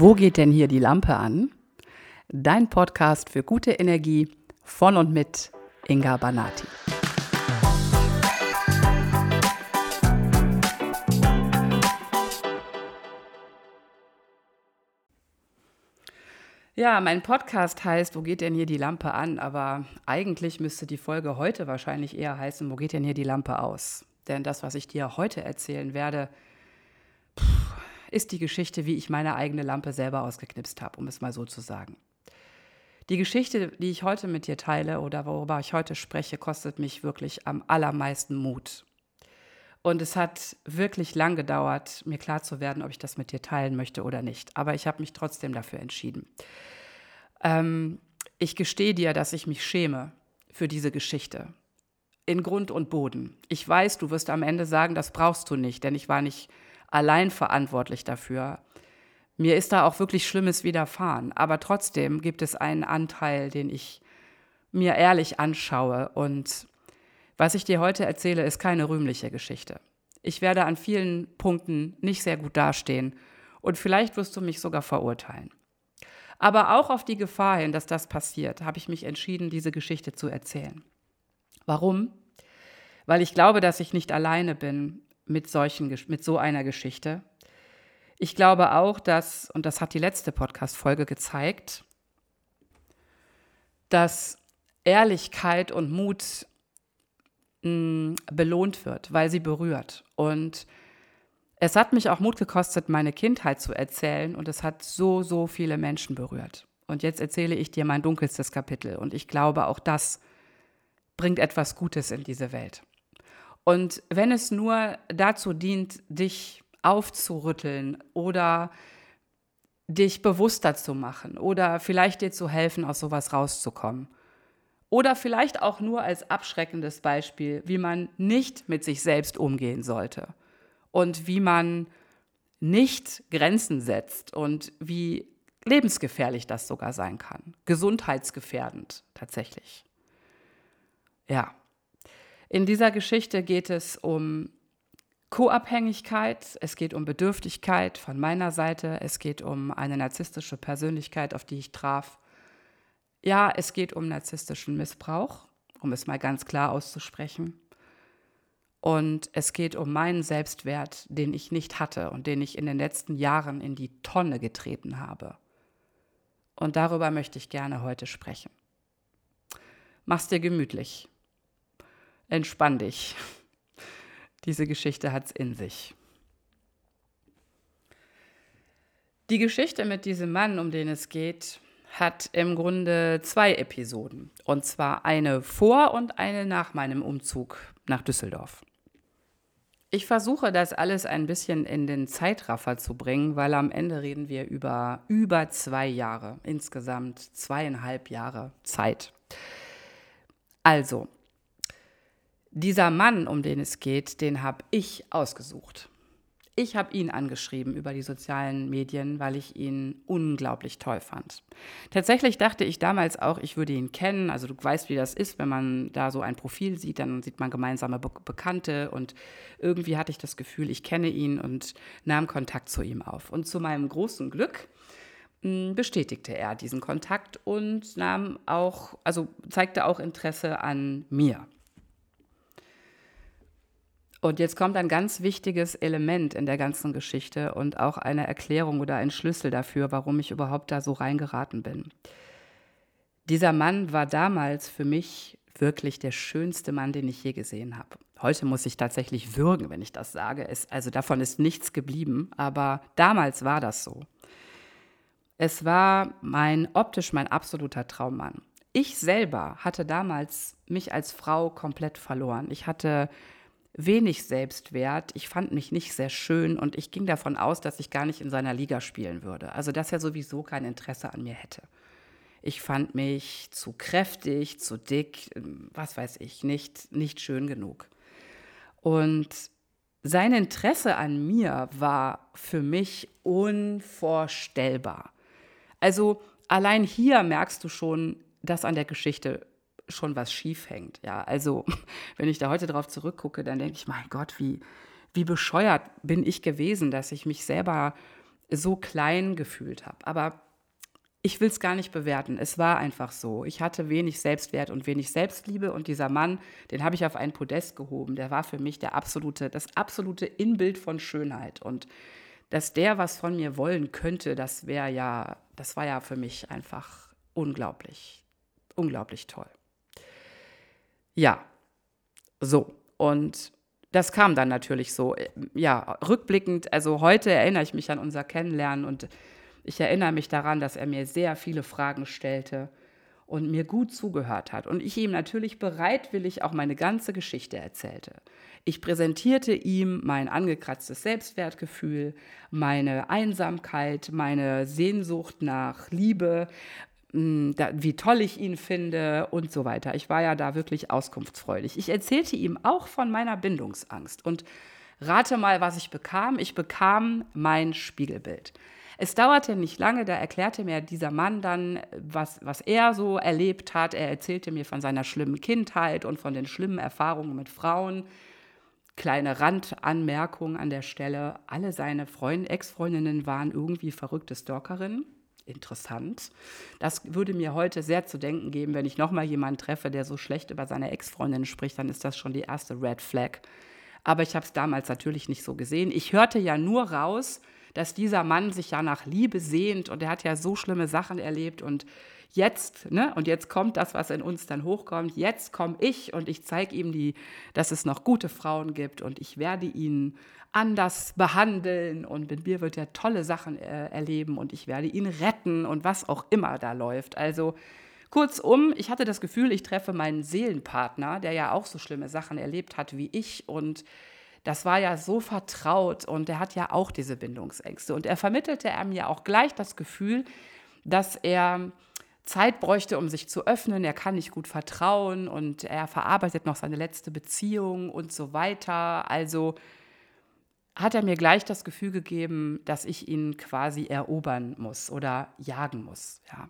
Wo geht denn hier die Lampe an? Dein Podcast für gute Energie von und mit Inga Banati. Ja, mein Podcast heißt, wo geht denn hier die Lampe an? Aber eigentlich müsste die Folge heute wahrscheinlich eher heißen, wo geht denn hier die Lampe aus? Denn das, was ich dir heute erzählen werde, ist die Geschichte, wie ich meine eigene Lampe selber ausgeknipst habe, um es mal so zu sagen. Die Geschichte, die ich heute mit dir teile oder worüber ich heute spreche, kostet mich wirklich am allermeisten Mut. Und es hat wirklich lang gedauert, mir klar zu werden, ob ich das mit dir teilen möchte oder nicht. Aber ich habe mich trotzdem dafür entschieden. Ähm, ich gestehe dir, dass ich mich schäme für diese Geschichte. In Grund und Boden. Ich weiß, du wirst am Ende sagen, das brauchst du nicht, denn ich war nicht allein verantwortlich dafür. Mir ist da auch wirklich Schlimmes widerfahren, aber trotzdem gibt es einen Anteil, den ich mir ehrlich anschaue. Und was ich dir heute erzähle, ist keine rühmliche Geschichte. Ich werde an vielen Punkten nicht sehr gut dastehen und vielleicht wirst du mich sogar verurteilen. Aber auch auf die Gefahr hin, dass das passiert, habe ich mich entschieden, diese Geschichte zu erzählen. Warum? Weil ich glaube, dass ich nicht alleine bin mit, solchen, mit so einer Geschichte. Ich glaube auch, dass, und das hat die letzte Podcast-Folge gezeigt, dass Ehrlichkeit und Mut mh, mm, belohnt wird, weil sie berührt. Und es hat mich auch Mut gekostet, meine Kindheit zu erzählen und es hat so, so viele Menschen berührt. Und jetzt erzähle ich dir mein dunkelstes Kapitel und ich glaube, auch das bringt etwas Gutes in diese Welt. Und wenn es nur dazu dient, dich aufzurütteln oder dich bewusster zu machen oder vielleicht dir zu helfen, aus sowas rauszukommen. Oder vielleicht auch nur als abschreckendes Beispiel, wie man nicht mit sich selbst umgehen sollte und wie man nicht Grenzen setzt und wie lebensgefährlich das sogar sein kann. Gesundheitsgefährdend tatsächlich. Ja. In dieser Geschichte geht es um Co-Abhängigkeit, es geht um Bedürftigkeit von meiner Seite, es geht um eine narzisstische Persönlichkeit, auf die ich traf. Ja, es geht um narzisstischen Missbrauch, um es mal ganz klar auszusprechen. Und es geht um meinen Selbstwert, den ich nicht hatte und den ich in den letzten Jahren in die Tonne getreten habe. Und darüber möchte ich gerne heute sprechen. Mach's dir gemütlich entspann dich. Diese Geschichte hat es in sich. Die Geschichte mit diesem Mann, um den es geht, hat im Grunde zwei Episoden. Und zwar eine vor und eine nach meinem Umzug nach Düsseldorf. Ich versuche das alles ein bisschen in den Zeitraffer zu bringen, weil am Ende reden wir über über zwei Jahre, insgesamt zweieinhalb Jahre Zeit. Also, dieser Mann, um den es geht, den habe ich ausgesucht. Ich habe ihn angeschrieben über die sozialen Medien, weil ich ihn unglaublich toll fand. Tatsächlich dachte ich damals auch, ich würde ihn kennen. Also du weißt, wie das ist, wenn man da so ein Profil sieht, dann sieht man gemeinsame Be Bekannte und irgendwie hatte ich das Gefühl, ich kenne ihn und nahm Kontakt zu ihm auf. Und zu meinem großen Glück hm, bestätigte er diesen Kontakt und nahm auch, also zeigte auch Interesse an mir. Und jetzt kommt ein ganz wichtiges Element in der ganzen Geschichte und auch eine Erklärung oder ein Schlüssel dafür, warum ich überhaupt da so reingeraten bin. Dieser Mann war damals für mich wirklich der schönste Mann, den ich je gesehen habe. Heute muss ich tatsächlich würgen, wenn ich das sage. Es, also davon ist nichts geblieben, aber damals war das so. Es war mein optisch mein absoluter Traummann. Ich selber hatte damals mich als Frau komplett verloren. Ich hatte wenig Selbstwert. Ich fand mich nicht sehr schön und ich ging davon aus, dass ich gar nicht in seiner Liga spielen würde. Also, dass er sowieso kein Interesse an mir hätte. Ich fand mich zu kräftig, zu dick, was weiß ich, nicht, nicht schön genug. Und sein Interesse an mir war für mich unvorstellbar. Also allein hier merkst du schon, dass an der Geschichte schon was schief hängt. Ja, also wenn ich da heute drauf zurückgucke, dann denke ich, mein Gott, wie, wie bescheuert bin ich gewesen, dass ich mich selber so klein gefühlt habe. Aber ich will es gar nicht bewerten. Es war einfach so. Ich hatte wenig Selbstwert und wenig Selbstliebe und dieser Mann, den habe ich auf ein Podest gehoben. Der war für mich der absolute, das absolute Inbild von Schönheit und dass der was von mir wollen könnte, das wäre ja, das war ja für mich einfach unglaublich, unglaublich toll. Ja, so und das kam dann natürlich so. Ja, rückblickend, also heute erinnere ich mich an unser Kennenlernen und ich erinnere mich daran, dass er mir sehr viele Fragen stellte und mir gut zugehört hat. Und ich ihm natürlich bereitwillig auch meine ganze Geschichte erzählte. Ich präsentierte ihm mein angekratztes Selbstwertgefühl, meine Einsamkeit, meine Sehnsucht nach Liebe, hm, wie toll ich ihn finde und so weiter. Ich war ja da wirklich auskunftsfreudig. Ich erzählte ihm auch von meiner Bindungsangst und rate mal, was ich bekam. Ich bekam mein Spiegelbild. Es dauerte nicht lange, da erklärte mir dieser Mann dann, was, was er so erlebt hat. Er erzählte mir von seiner schlimmen Kindheit und von den schlimmen Erfahrungen mit Frauen. Kleine Randanmerkung an der Stelle: Alle seine Freund, Ex-Freundinnen waren irgendwie verrückte Stalkerinnen interessant. Das würde mir heute sehr zu denken geben, wenn ich nochmal jemanden treffe, der so schlecht über seine Ex-Freundin spricht, dann ist das schon die erste Red Flag. Aber ich habe es damals natürlich nicht so gesehen. Ich hörte ja nur raus, dass dieser Mann sich ja nach Liebe sehnt und er hat ja so schlimme Sachen erlebt und jetzt, ne, und jetzt kommt das, was in uns dann hochkommt, jetzt komme ich und ich zeige ihm die, dass es noch gute Frauen gibt und ich werde ihn anders behandeln und mit mir wird er tolle Sachen äh, erleben und ich werde ihn retten und was auch immer da läuft. Also kurzum, ich hatte das Gefühl, ich treffe meinen Seelenpartner, der ja auch so schlimme Sachen erlebt hat wie ich und das war ja so vertraut und er hat ja auch diese Bindungsängste. Und er vermittelte er mir auch gleich das Gefühl, dass er Zeit bräuchte, um sich zu öffnen, er kann nicht gut vertrauen und er verarbeitet noch seine letzte Beziehung und so weiter. Also hat er mir gleich das Gefühl gegeben, dass ich ihn quasi erobern muss oder jagen muss. Ja.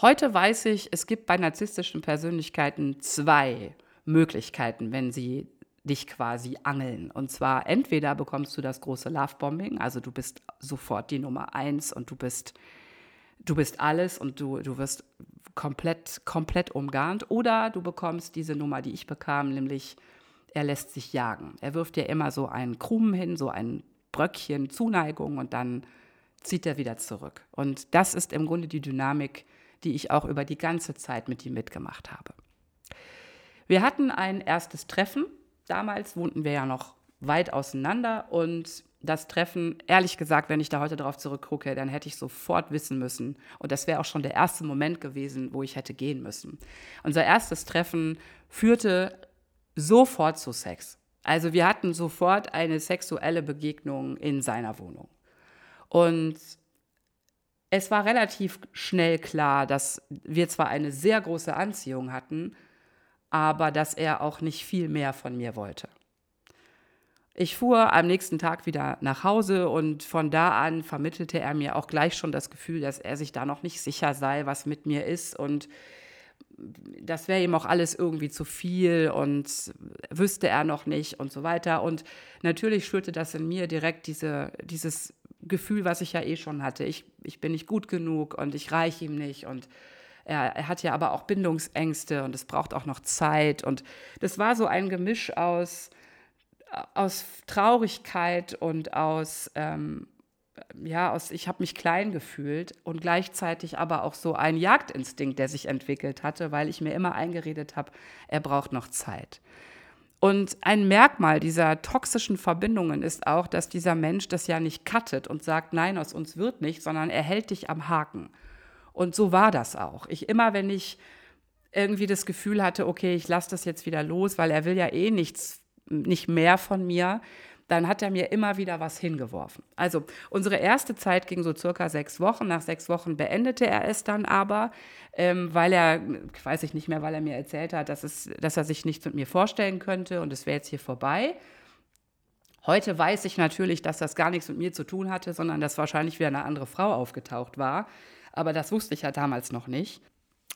Heute weiß ich, es gibt bei narzisstischen Persönlichkeiten zwei Möglichkeiten, wenn sie dich quasi angeln. Und zwar entweder bekommst du das große Lovebombing, also du bist sofort die Nummer eins und du bist, du bist alles und du, du wirst komplett, komplett umgarnt, oder du bekommst diese Nummer, die ich bekam, nämlich er lässt sich jagen. Er wirft dir immer so einen Krumen hin, so ein Bröckchen Zuneigung und dann zieht er wieder zurück. Und das ist im Grunde die Dynamik, die ich auch über die ganze Zeit mit ihm mitgemacht habe. Wir hatten ein erstes Treffen. Damals wohnten wir ja noch weit auseinander und das Treffen, ehrlich gesagt, wenn ich da heute darauf zurückgucke, dann hätte ich sofort wissen müssen. Und das wäre auch schon der erste Moment gewesen, wo ich hätte gehen müssen. Unser erstes Treffen führte sofort zu Sex. Also wir hatten sofort eine sexuelle Begegnung in seiner Wohnung. Und es war relativ schnell klar, dass wir zwar eine sehr große Anziehung hatten, aber dass er auch nicht viel mehr von mir wollte. Ich fuhr am nächsten Tag wieder nach Hause und von da an vermittelte er mir auch gleich schon das Gefühl, dass er sich da noch nicht sicher sei, was mit mir ist und das wäre ihm auch alles irgendwie zu viel und wüsste er noch nicht und so weiter. Und natürlich schürte das in mir direkt diese, dieses Gefühl, was ich ja eh schon hatte. Ich, ich bin nicht gut genug und ich reiche ihm nicht und er, er hat ja aber auch Bindungsängste und es braucht auch noch Zeit. Und das war so ein Gemisch aus, aus Traurigkeit und aus ähm, ja, aus, ich habe mich klein gefühlt und gleichzeitig aber auch so ein Jagdinstinkt, der sich entwickelt hatte, weil ich mir immer eingeredet habe, er braucht noch Zeit. Und ein Merkmal dieser toxischen Verbindungen ist auch, dass dieser Mensch das ja nicht cuttet und sagt, nein, aus uns wird nicht, sondern er hält dich am Haken. Und so war das auch. Ich immer, wenn ich irgendwie das Gefühl hatte, okay, ich lasse das jetzt wieder los, weil er will ja eh nichts, nicht mehr von mir, dann hat er mir immer wieder was hingeworfen. Also unsere erste Zeit ging so circa sechs Wochen. Nach sechs Wochen beendete er es dann aber, ähm, weil er, weiß ich nicht mehr, weil er mir erzählt hat, dass, es, dass er sich nichts mit mir vorstellen könnte und es wäre jetzt hier vorbei. Heute weiß ich natürlich, dass das gar nichts mit mir zu tun hatte, sondern dass wahrscheinlich wieder eine andere Frau aufgetaucht war. Aber das wusste ich ja damals noch nicht.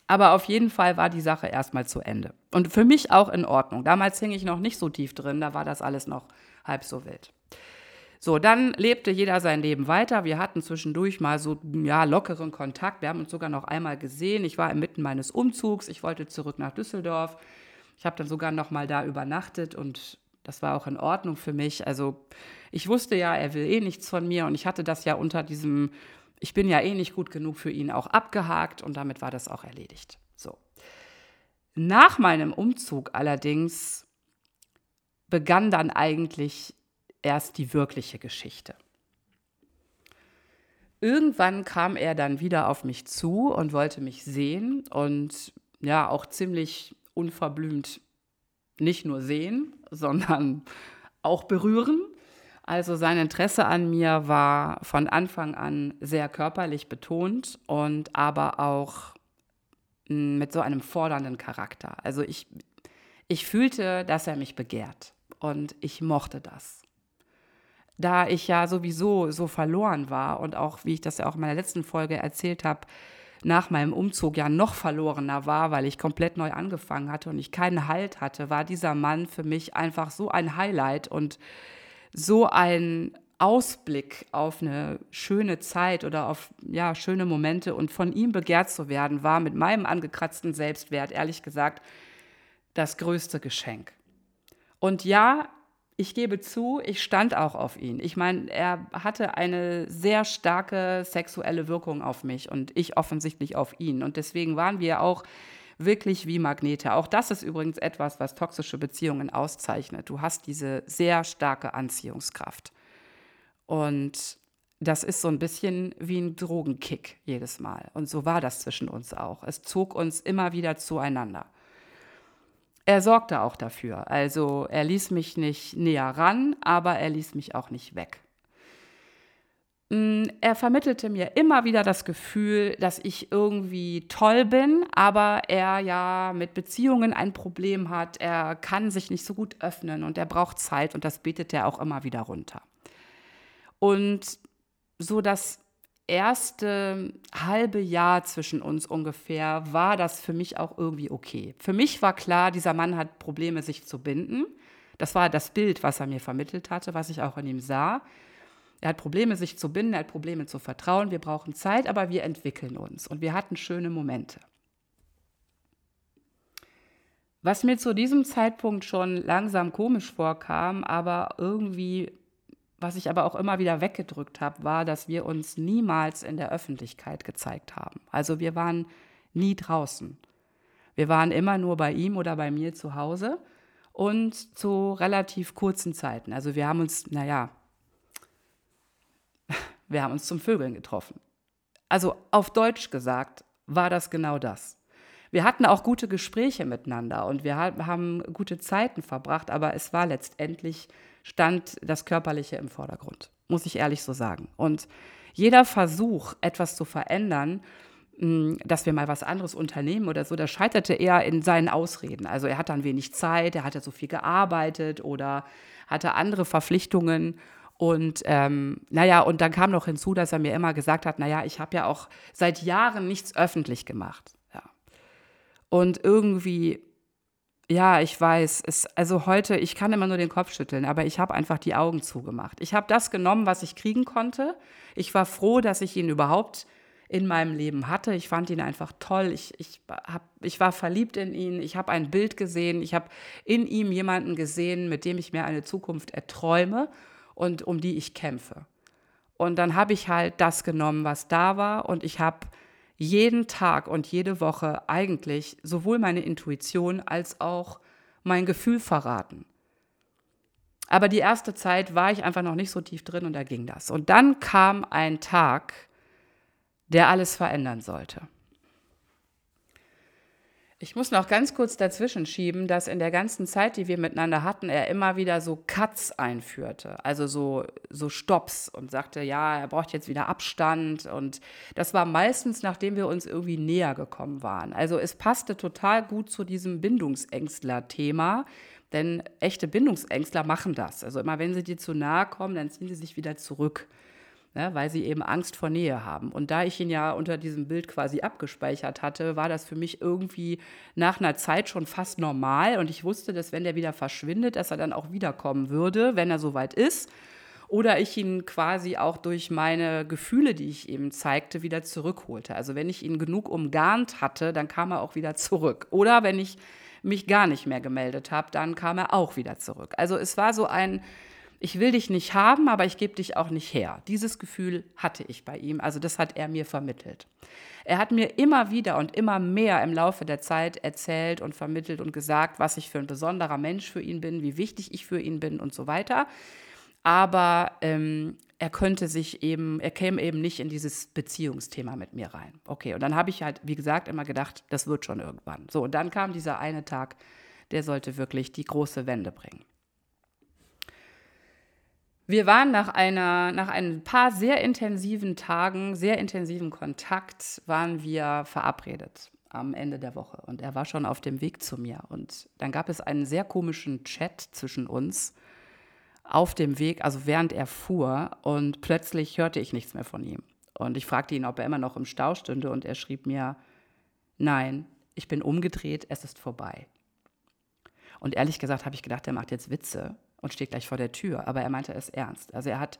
Aber auf jeden Fall war die Sache erstmal zu Ende. Und für mich auch in Ordnung. Damals hing ich noch nicht so tief drin, da war das alles noch halb so wild. So, dann lebte jeder sein Leben weiter. Wir hatten zwischendurch mal so ja, lockeren Kontakt. Wir haben uns sogar noch einmal gesehen. Ich war inmitten meines Umzugs. Ich wollte zurück nach Düsseldorf. Ich habe dann sogar noch mal da übernachtet und das war auch in Ordnung für mich. Also ich wusste ja, er will eh nichts von mir und ich hatte das ja unter diesem, ich bin ja eh nicht gut genug für ihn auch abgehakt und damit war das auch erledigt. So. Nach meinem Umzug allerdings begann dann eigentlich erst die wirkliche Geschichte. Irgendwann kam er dann wieder auf mich zu und wollte mich sehen und ja, auch ziemlich unverblümt nicht nur sehen, sondern auch berühren. Also sein Interesse an mir war von Anfang an sehr körperlich betont und aber auch hm, mit so einem fordernden Charakter. Also ich, ich fühlte, dass er mich begehrt und ich mochte das. Da ich ja sowieso so verloren war und auch, wie ich das ja auch in meiner letzten Folge erzählt habe, nach meinem Umzug ja noch verlorener war, weil ich komplett neu angefangen hatte und ich keinen Halt hatte, war dieser Mann für mich einfach so ein Highlight und so ein Ausblick auf eine schöne Zeit oder auf ja, schöne Momente und von ihm begehrt zu werden, war mit meinem angekratzten Selbstwert, ehrlich gesagt, das größte Geschenk. Und ja, ich gebe zu, ich stand auch auf ihn. Ich meine, er hatte eine sehr starke sexuelle Wirkung auf mich und ich offensichtlich auf ihn. Und deswegen waren wir auch wirklich wie Magnete. Auch das ist übrigens etwas, was toxische Beziehungen auszeichnet. Du hast diese sehr starke Anziehungskraft. Und das ist so ein bisschen wie ein Drogenkick jedes Mal. Und so war das zwischen uns auch. Es zog uns immer wieder zueinander er sorgte auch dafür. Also er ließ mich nicht näher ran, aber er ließ mich auch nicht weg. Mm, er vermittelte mir immer wieder das Gefühl, dass ich irgendwie toll bin, aber er ja mit Beziehungen ein Problem hat. Er kann sich nicht so gut öffnen und er braucht Zeit und das betet er auch immer wieder runter. Und so dass erste halbe Jahr zwischen uns ungefähr war das für mich auch irgendwie okay. Für mich war klar, dieser Mann hat Probleme, sich zu binden. Das war das Bild, was er mir vermittelt hatte, was ich auch in ihm sah. Er hat Probleme, sich zu binden, er hat Probleme zu vertrauen. Wir brauchen Zeit, aber wir entwickeln uns und wir hatten schöne Momente. Was mir zu diesem Zeitpunkt schon langsam komisch vorkam, aber irgendwie was ich aber auch immer wieder weggedrückt habe, war, dass wir uns niemals in der Öffentlichkeit gezeigt haben. Also wir waren nie draußen. Wir waren immer nur bei ihm oder bei mir zu Hause und zu relativ kurzen Zeiten. Also wir haben uns, naja, wir haben uns zum Vögeln getroffen. Also auf Deutsch gesagt war das genau das. Wir hatten auch gute Gespräche miteinander und wir haben gute Zeiten verbracht, aber es war letztendlich stand das Körperliche im Vordergrund, muss ich ehrlich so sagen. Und jeder Versuch, etwas zu verändern, hm, dass wir mal was anderes unternehmen oder so, das scheiterte eher in seinen Ausreden. Also er hat dann wenig Zeit, er hatte so viel gearbeitet oder hatte andere Verpflichtungen. Und ähm, naja, und dann kam noch hinzu, dass er mir immer gesagt hat, naja, ich habe ja auch seit Jahren nichts öffentlich gemacht. Ja. Und irgendwie ja, ich weiß. Es, also heute, ich kann immer nur den Kopf schütteln, aber ich habe einfach die Augen zugemacht. Ich habe das genommen, was ich kriegen konnte. Ich war froh, dass ich ihn überhaupt in meinem Leben hatte. Ich fand ihn einfach toll. Ich, ich, hab, ich war verliebt in ihn. Ich habe ein Bild gesehen. Ich habe in ihm jemanden gesehen, mit dem ich mir eine Zukunft erträume und um die ich kämpfe. Und dann habe ich halt das genommen, was da war und ich habe jeden Tag und jede Woche eigentlich sowohl meine Intuition als auch mein Gefühl verraten. Aber die erste Zeit war ich einfach noch nicht so tief drin und da ging das. Und dann kam ein Tag, der alles verändern sollte. Ich muss noch ganz kurz dazwischen schieben, dass in der ganzen Zeit, die wir miteinander hatten, er immer wieder so Cuts einführte, also so, so Stops und sagte, ja, er braucht jetzt wieder Abstand. Und das war meistens, nachdem wir uns irgendwie näher gekommen waren. Also es passte total gut zu diesem Bindungsängstler-Thema, denn echte Bindungsängstler machen das. Also immer wenn sie dir zu nahe kommen, dann ziehen sie sich wieder zurück ne, weil sie eben Angst vor Nähe haben. Und da ich ihn ja unter diesem Bild quasi abgespeichert hatte, war das für mich irgendwie nach einer Zeit schon fast normal. Und ich wusste, dass wenn der wieder verschwindet, dass er dann auch wiederkommen würde, wenn er soweit ist. oder ich ihn quasi auch durch meine Gefühle, die ich ihm zeigte, wieder zurückholte. Also wenn ich ihn genug umgarnt hatte, dann kam er auch wieder zurück. Oder wenn ich mich gar nicht mehr gemeldet habe, dann kam er auch wieder zurück. Also es war so ein, ich will dich nicht haben, aber ich gebe dich auch nicht her. Dieses Gefühl hatte ich bei ihm. Also das hat er mir vermittelt. Er hat mir immer wieder und immer mehr im Laufe der Zeit erzählt und vermittelt und gesagt, was ich für ein besonderer Mensch für ihn bin, wie wichtig ich für ihn bin und so weiter. Aber ähm, er könnte sich eben, er käme eben nicht in dieses Beziehungsthema mit mir rein. Okay, und dann habe ich halt, wie gesagt, immer gedacht, das wird schon irgendwann. So, und dann kam dieser eine Tag, der sollte wirklich die große Wende bringen. Wir waren nach, einer, nach ein paar sehr intensiven Tagen, sehr intensiven Kontakt, waren wir verabredet am Ende der Woche. Und er war schon auf dem Weg zu mir. Und dann gab es einen sehr komischen Chat zwischen uns auf dem Weg, also während er fuhr. Und plötzlich hörte ich nichts mehr von ihm. Und ich fragte ihn, ob er immer noch im Stau stünde. Und er schrieb mir, nein, ich bin umgedreht, es ist vorbei. Und ehrlich gesagt habe ich gedacht, er macht jetzt Witze und steht gleich vor der Tür. Aber er meinte es ernst. Also er hat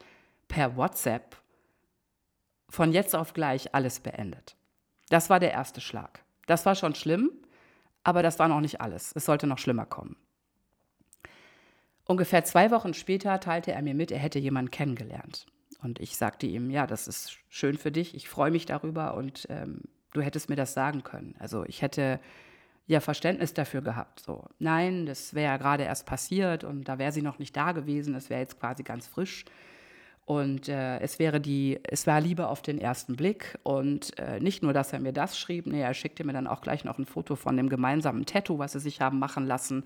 per WhatsApp von jetzt auf gleich alles beendet. Das war der erste Schlag. Das war schon schlimm, aber das war noch nicht alles. Es sollte noch schlimmer kommen. Ungefähr zwei Wochen später teilte er mir mit, er hätte jemanden kennengelernt. Und ich sagte ihm, ja, das ist schön für dich, ich freue mich darüber und ähm, du hättest mir das sagen können. Also ich hätte ja Verständnis dafür gehabt. So, nein, das wäre ja gerade erst passiert und da wäre sie noch nicht da gewesen, das wäre jetzt quasi ganz frisch. Und äh, es wäre die, es war Liebe auf den ersten Blick. Und äh, nicht nur, dass er mir das schrieb, nee, er schickte mir dann auch gleich noch ein Foto von dem gemeinsamen Tattoo, was sie sich haben machen lassen.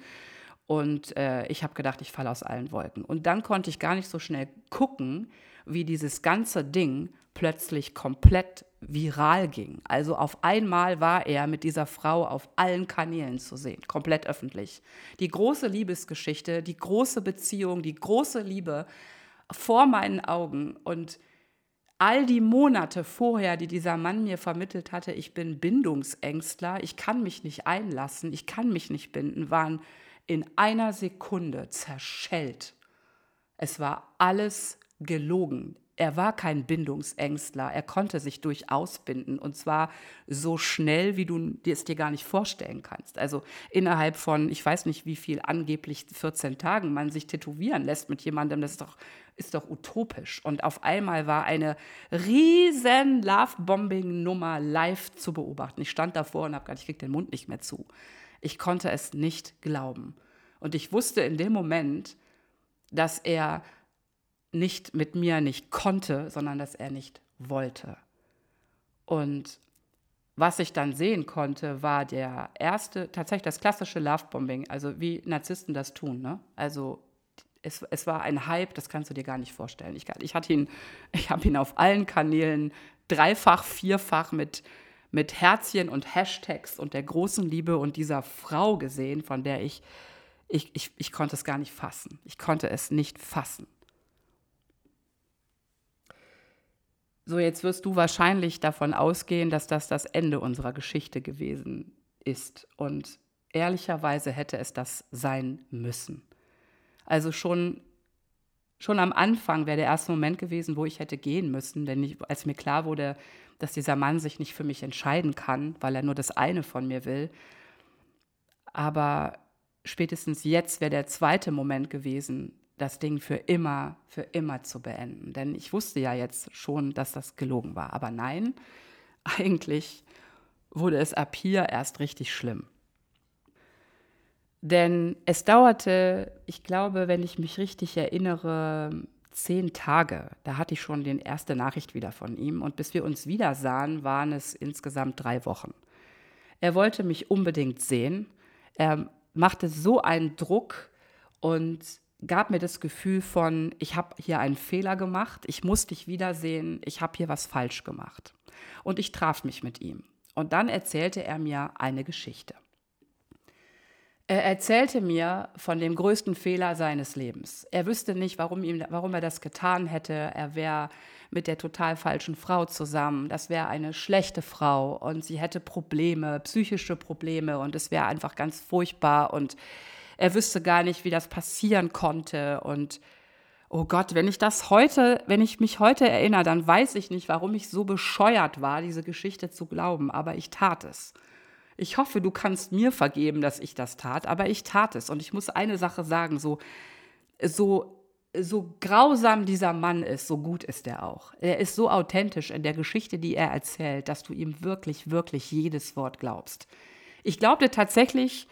Und äh, ich habe gedacht, ich falle aus allen Wolken. Und dann konnte ich gar nicht so schnell gucken, wie dieses ganze Ding plötzlich komplett viral ging. Also auf einmal war er mit dieser Frau auf allen Kanälen zu sehen, komplett öffentlich. Die große Liebesgeschichte, die große Beziehung, die große Liebe vor meinen Augen und all die Monate vorher, die dieser Mann mir vermittelt hatte, ich bin Bindungsängstler, ich kann mich nicht einlassen, ich kann mich nicht binden, waren in einer Sekunde zerschellt. Es war alles gelogen er war kein Bindungsängstler. Er konnte sich durchaus binden und zwar so schnell, wie du es dir gar nicht vorstellen kannst. Also innerhalb von, ich weiß nicht wie viel, angeblich 14 Tagen man sich tätowieren lässt mit jemandem, das ist doch, ist doch utopisch. Und auf einmal war eine riesen Love-Bombing-Nummer live zu beobachten. Ich stand davor und habe gar nicht, ich krieg den Mund nicht mehr zu. Ich konnte es nicht glauben. Und ich wusste in dem Moment, dass er nicht mit mir nicht konnte, sondern dass er nicht wollte. Und was ich dann sehen konnte, war der erste, tatsächlich das klassische Lovebombing, also wie Narzissten das tun. Ne? Also es, es war ein Hype, das kannst du dir gar nicht vorstellen. Ich, ich ich habe ihn auf allen Kanälen dreifach, vierfach mit, mit Herzchen und Hashtags und der großen Liebe und dieser Frau gesehen, von der ich, ich, ich, ich konnte es gar nicht fassen. Ich konnte es nicht fassen. So, jetzt wirst du wahrscheinlich davon ausgehen, dass das das Ende unserer Geschichte gewesen ist. Und ehrlicherweise hätte es das sein müssen. Also schon, schon am Anfang wäre der erste Moment gewesen, wo ich hätte gehen müssen, denn ich, als mir klar wurde, dass dieser Mann sich nicht für mich entscheiden kann, weil er nur das eine von mir will. Aber spätestens jetzt wäre der zweite Moment gewesen, das Ding für immer, für immer zu beenden. Denn ich wusste ja jetzt schon, dass das gelogen war. Aber nein, eigentlich wurde es ab hier erst richtig schlimm. Denn es dauerte, ich glaube, wenn ich mich richtig erinnere, zehn Tage. Da hatte ich schon die erste Nachricht wieder von ihm. Und bis wir uns wieder sahen, waren es insgesamt drei Wochen. Er wollte mich unbedingt sehen. Er machte so einen Druck und gab mir das Gefühl von, ich habe hier einen Fehler gemacht, ich muss dich wiedersehen, ich habe hier was falsch gemacht. Und ich traf mich mit ihm. Und dann erzählte er mir eine Geschichte. Er erzählte mir von dem größten Fehler seines Lebens. Er wüsste nicht, warum, ihm, warum er das getan hätte. Er wäre mit der total falschen Frau zusammen. Das wäre eine schlechte Frau und sie hätte Probleme, psychische Probleme und es wäre einfach ganz furchtbar und er wüsste gar nicht, wie das passieren konnte und, Oh Gott, wenn ich das heute, wenn ich mich heute erinnere, dann weiß ich nicht, warum ich so bescheuert war, diese Geschichte zu glauben, aber ich tat es. Ich hoffe, du kannst mir vergeben, dass ich das tat, aber ich tat es. Und ich muss eine Sache sagen, so, so, so grausam dieser Mann ist, so gut ist er auch. Er ist so authentisch in der Geschichte, die er erzählt, dass du ihm wirklich, wirklich jedes Wort glaubst. Ich glaubte tatsächlich,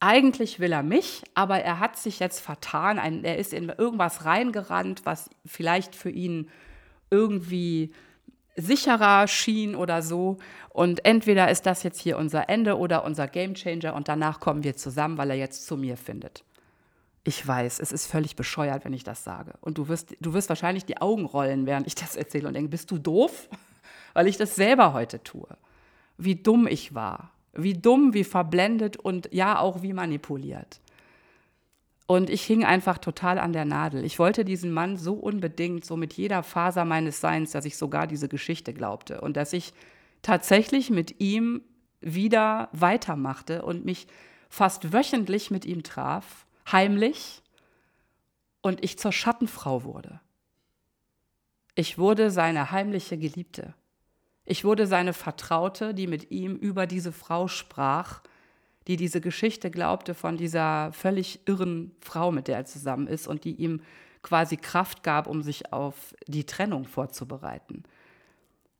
eigentlich will er mich, aber er hat sich jetzt vertan. Ein, er ist in irgendwas reingerannt, was vielleicht für ihn irgendwie sicherer schien oder so. Und entweder ist das jetzt hier unser Ende oder unser Gamechanger und danach kommen wir zusammen, weil er jetzt zu mir findet. Ich weiß, es ist völlig bescheuert, wenn ich das sage. Und du wirst, du wirst wahrscheinlich die Augen rollen, während ich das erzähle und denken, bist du doof? Weil ich das selber heute tue. Wie dumm ich war. Wie dumm, wie verblendet und ja auch wie manipuliert. Und ich hing einfach total an der Nadel. Ich wollte diesen Mann so unbedingt, so mit jeder Faser meines Seins, dass ich sogar diese Geschichte glaubte und dass ich tatsächlich mit ihm wieder weitermachte und mich fast wöchentlich mit ihm traf, heimlich, und ich zur Schattenfrau wurde. Ich wurde seine heimliche Geliebte. Ich wurde seine Vertraute, die mit ihm über diese Frau sprach, die diese Geschichte glaubte von dieser völlig irren Frau, mit der er zusammen ist und die ihm quasi Kraft gab, um sich auf die Trennung vorzubereiten.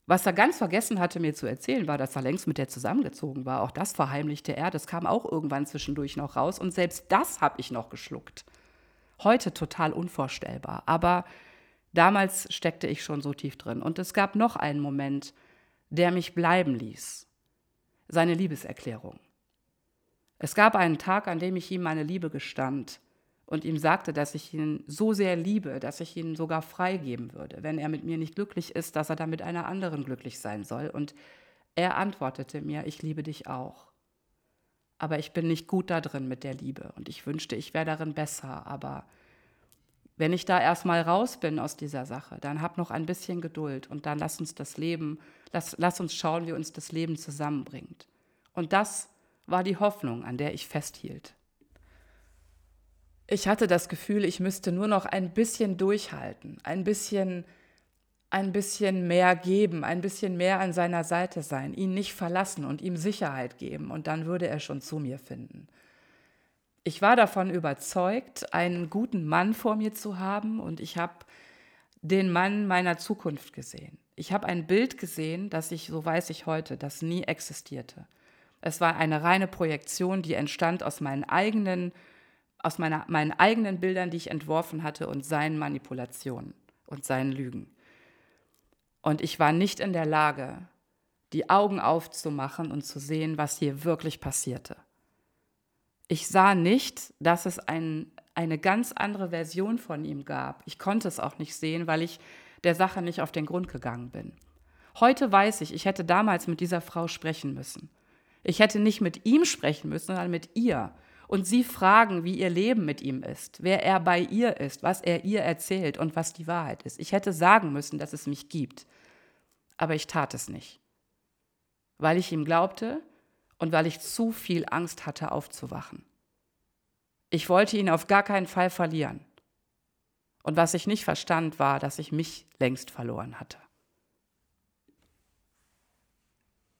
Was er ganz vergessen hatte, mir zu erzählen, war, dass er längst mit der zusammengezogen war. Auch das verheimlichte er. Das kam auch irgendwann zwischendurch noch raus. Und selbst das habe ich noch geschluckt. Heute total unvorstellbar. Aber damals steckte ich schon so tief drin. Und es gab noch einen Moment, der mich bleiben ließ. Seine Liebeserklärung. Es gab einen Tag, an dem ich ihm meine Liebe gestand und ihm sagte, dass ich ihn so sehr liebe, dass ich ihn sogar freigeben würde, wenn er mit mir nicht glücklich ist, dass er dann mit einer anderen glücklich sein soll. Und er antwortete mir, ich liebe dich auch. Aber ich bin nicht gut da drin mit der Liebe und ich wünschte, ich wäre darin besser, aber wenn ich da erstmal raus bin aus dieser Sache, dann hab noch ein bisschen Geduld und dann lass uns das Leben, lass, lass uns schauen, wie uns das Leben zusammenbringt. Und das war die Hoffnung, an der ich festhielt. Ich hatte das Gefühl, ich müsste nur noch ein bisschen durchhalten, ein bisschen, ein bisschen mehr geben, ein bisschen mehr an seiner Seite sein, ihn nicht verlassen und ihm Sicherheit geben, und dann würde er schon zu mir finden. Ich war davon überzeugt, einen guten Mann vor mir zu haben und ich habe den Mann meiner Zukunft gesehen. Ich habe ein Bild gesehen, das ich, so weiß ich heute, das nie existierte. Es war eine reine Projektion, die entstand aus meinen eigenen, aus meiner, meinen eigenen Bildern, die ich entworfen hatte und seinen Manipulationen und seinen Lügen. Und ich war nicht in der Lage, die Augen aufzumachen und zu sehen, was hier wirklich passierte ich sah nicht, dass es ein, eine ganz andere Version von ihm gab. Ich konnte es auch nicht sehen, weil ich der Sache nicht auf den Grund gegangen bin. Heute weiß ich, ich hätte damals mit dieser Frau sprechen müssen. Ich hätte nicht mit ihm sprechen müssen, sondern mit ihr. Und sie fragen, wie ihr Leben mit ihm ist, wer er bei ihr ist, was er ihr erzählt und was die Wahrheit ist. Ich hätte sagen müssen, dass es mich gibt. Aber ich tat es nicht. Weil ich ihm glaubte, und weil ich zu viel Angst hatte, aufzuwachen. Ich wollte ihn auf gar keinen Fall verlieren. Und was ich nicht verstand, war, dass ich mich längst verloren hatte.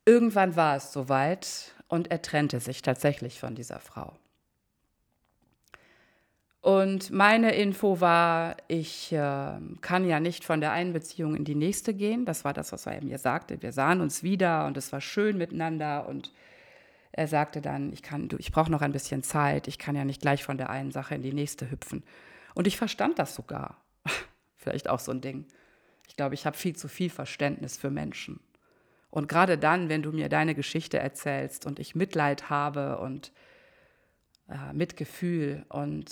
Irgendwann war es soweit und er trennte sich tatsächlich von dieser Frau. Und meine Info war, ich äh, kann ja nicht von der einen Beziehung in die nächste gehen. Das war das, was er mir sagte. Wir sahen uns wieder und es war schön miteinander und er sagte dann, ich, ich brauche noch ein bisschen Zeit, ich kann ja nicht gleich von der einen Sache in die nächste hüpfen. Und ich verstand das sogar. Vielleicht auch so ein Ding. Ich glaube, ich habe viel zu viel Verständnis für Menschen. Und gerade dann, wenn du mir deine Geschichte erzählst und ich Mitleid habe und äh, Mitgefühl und,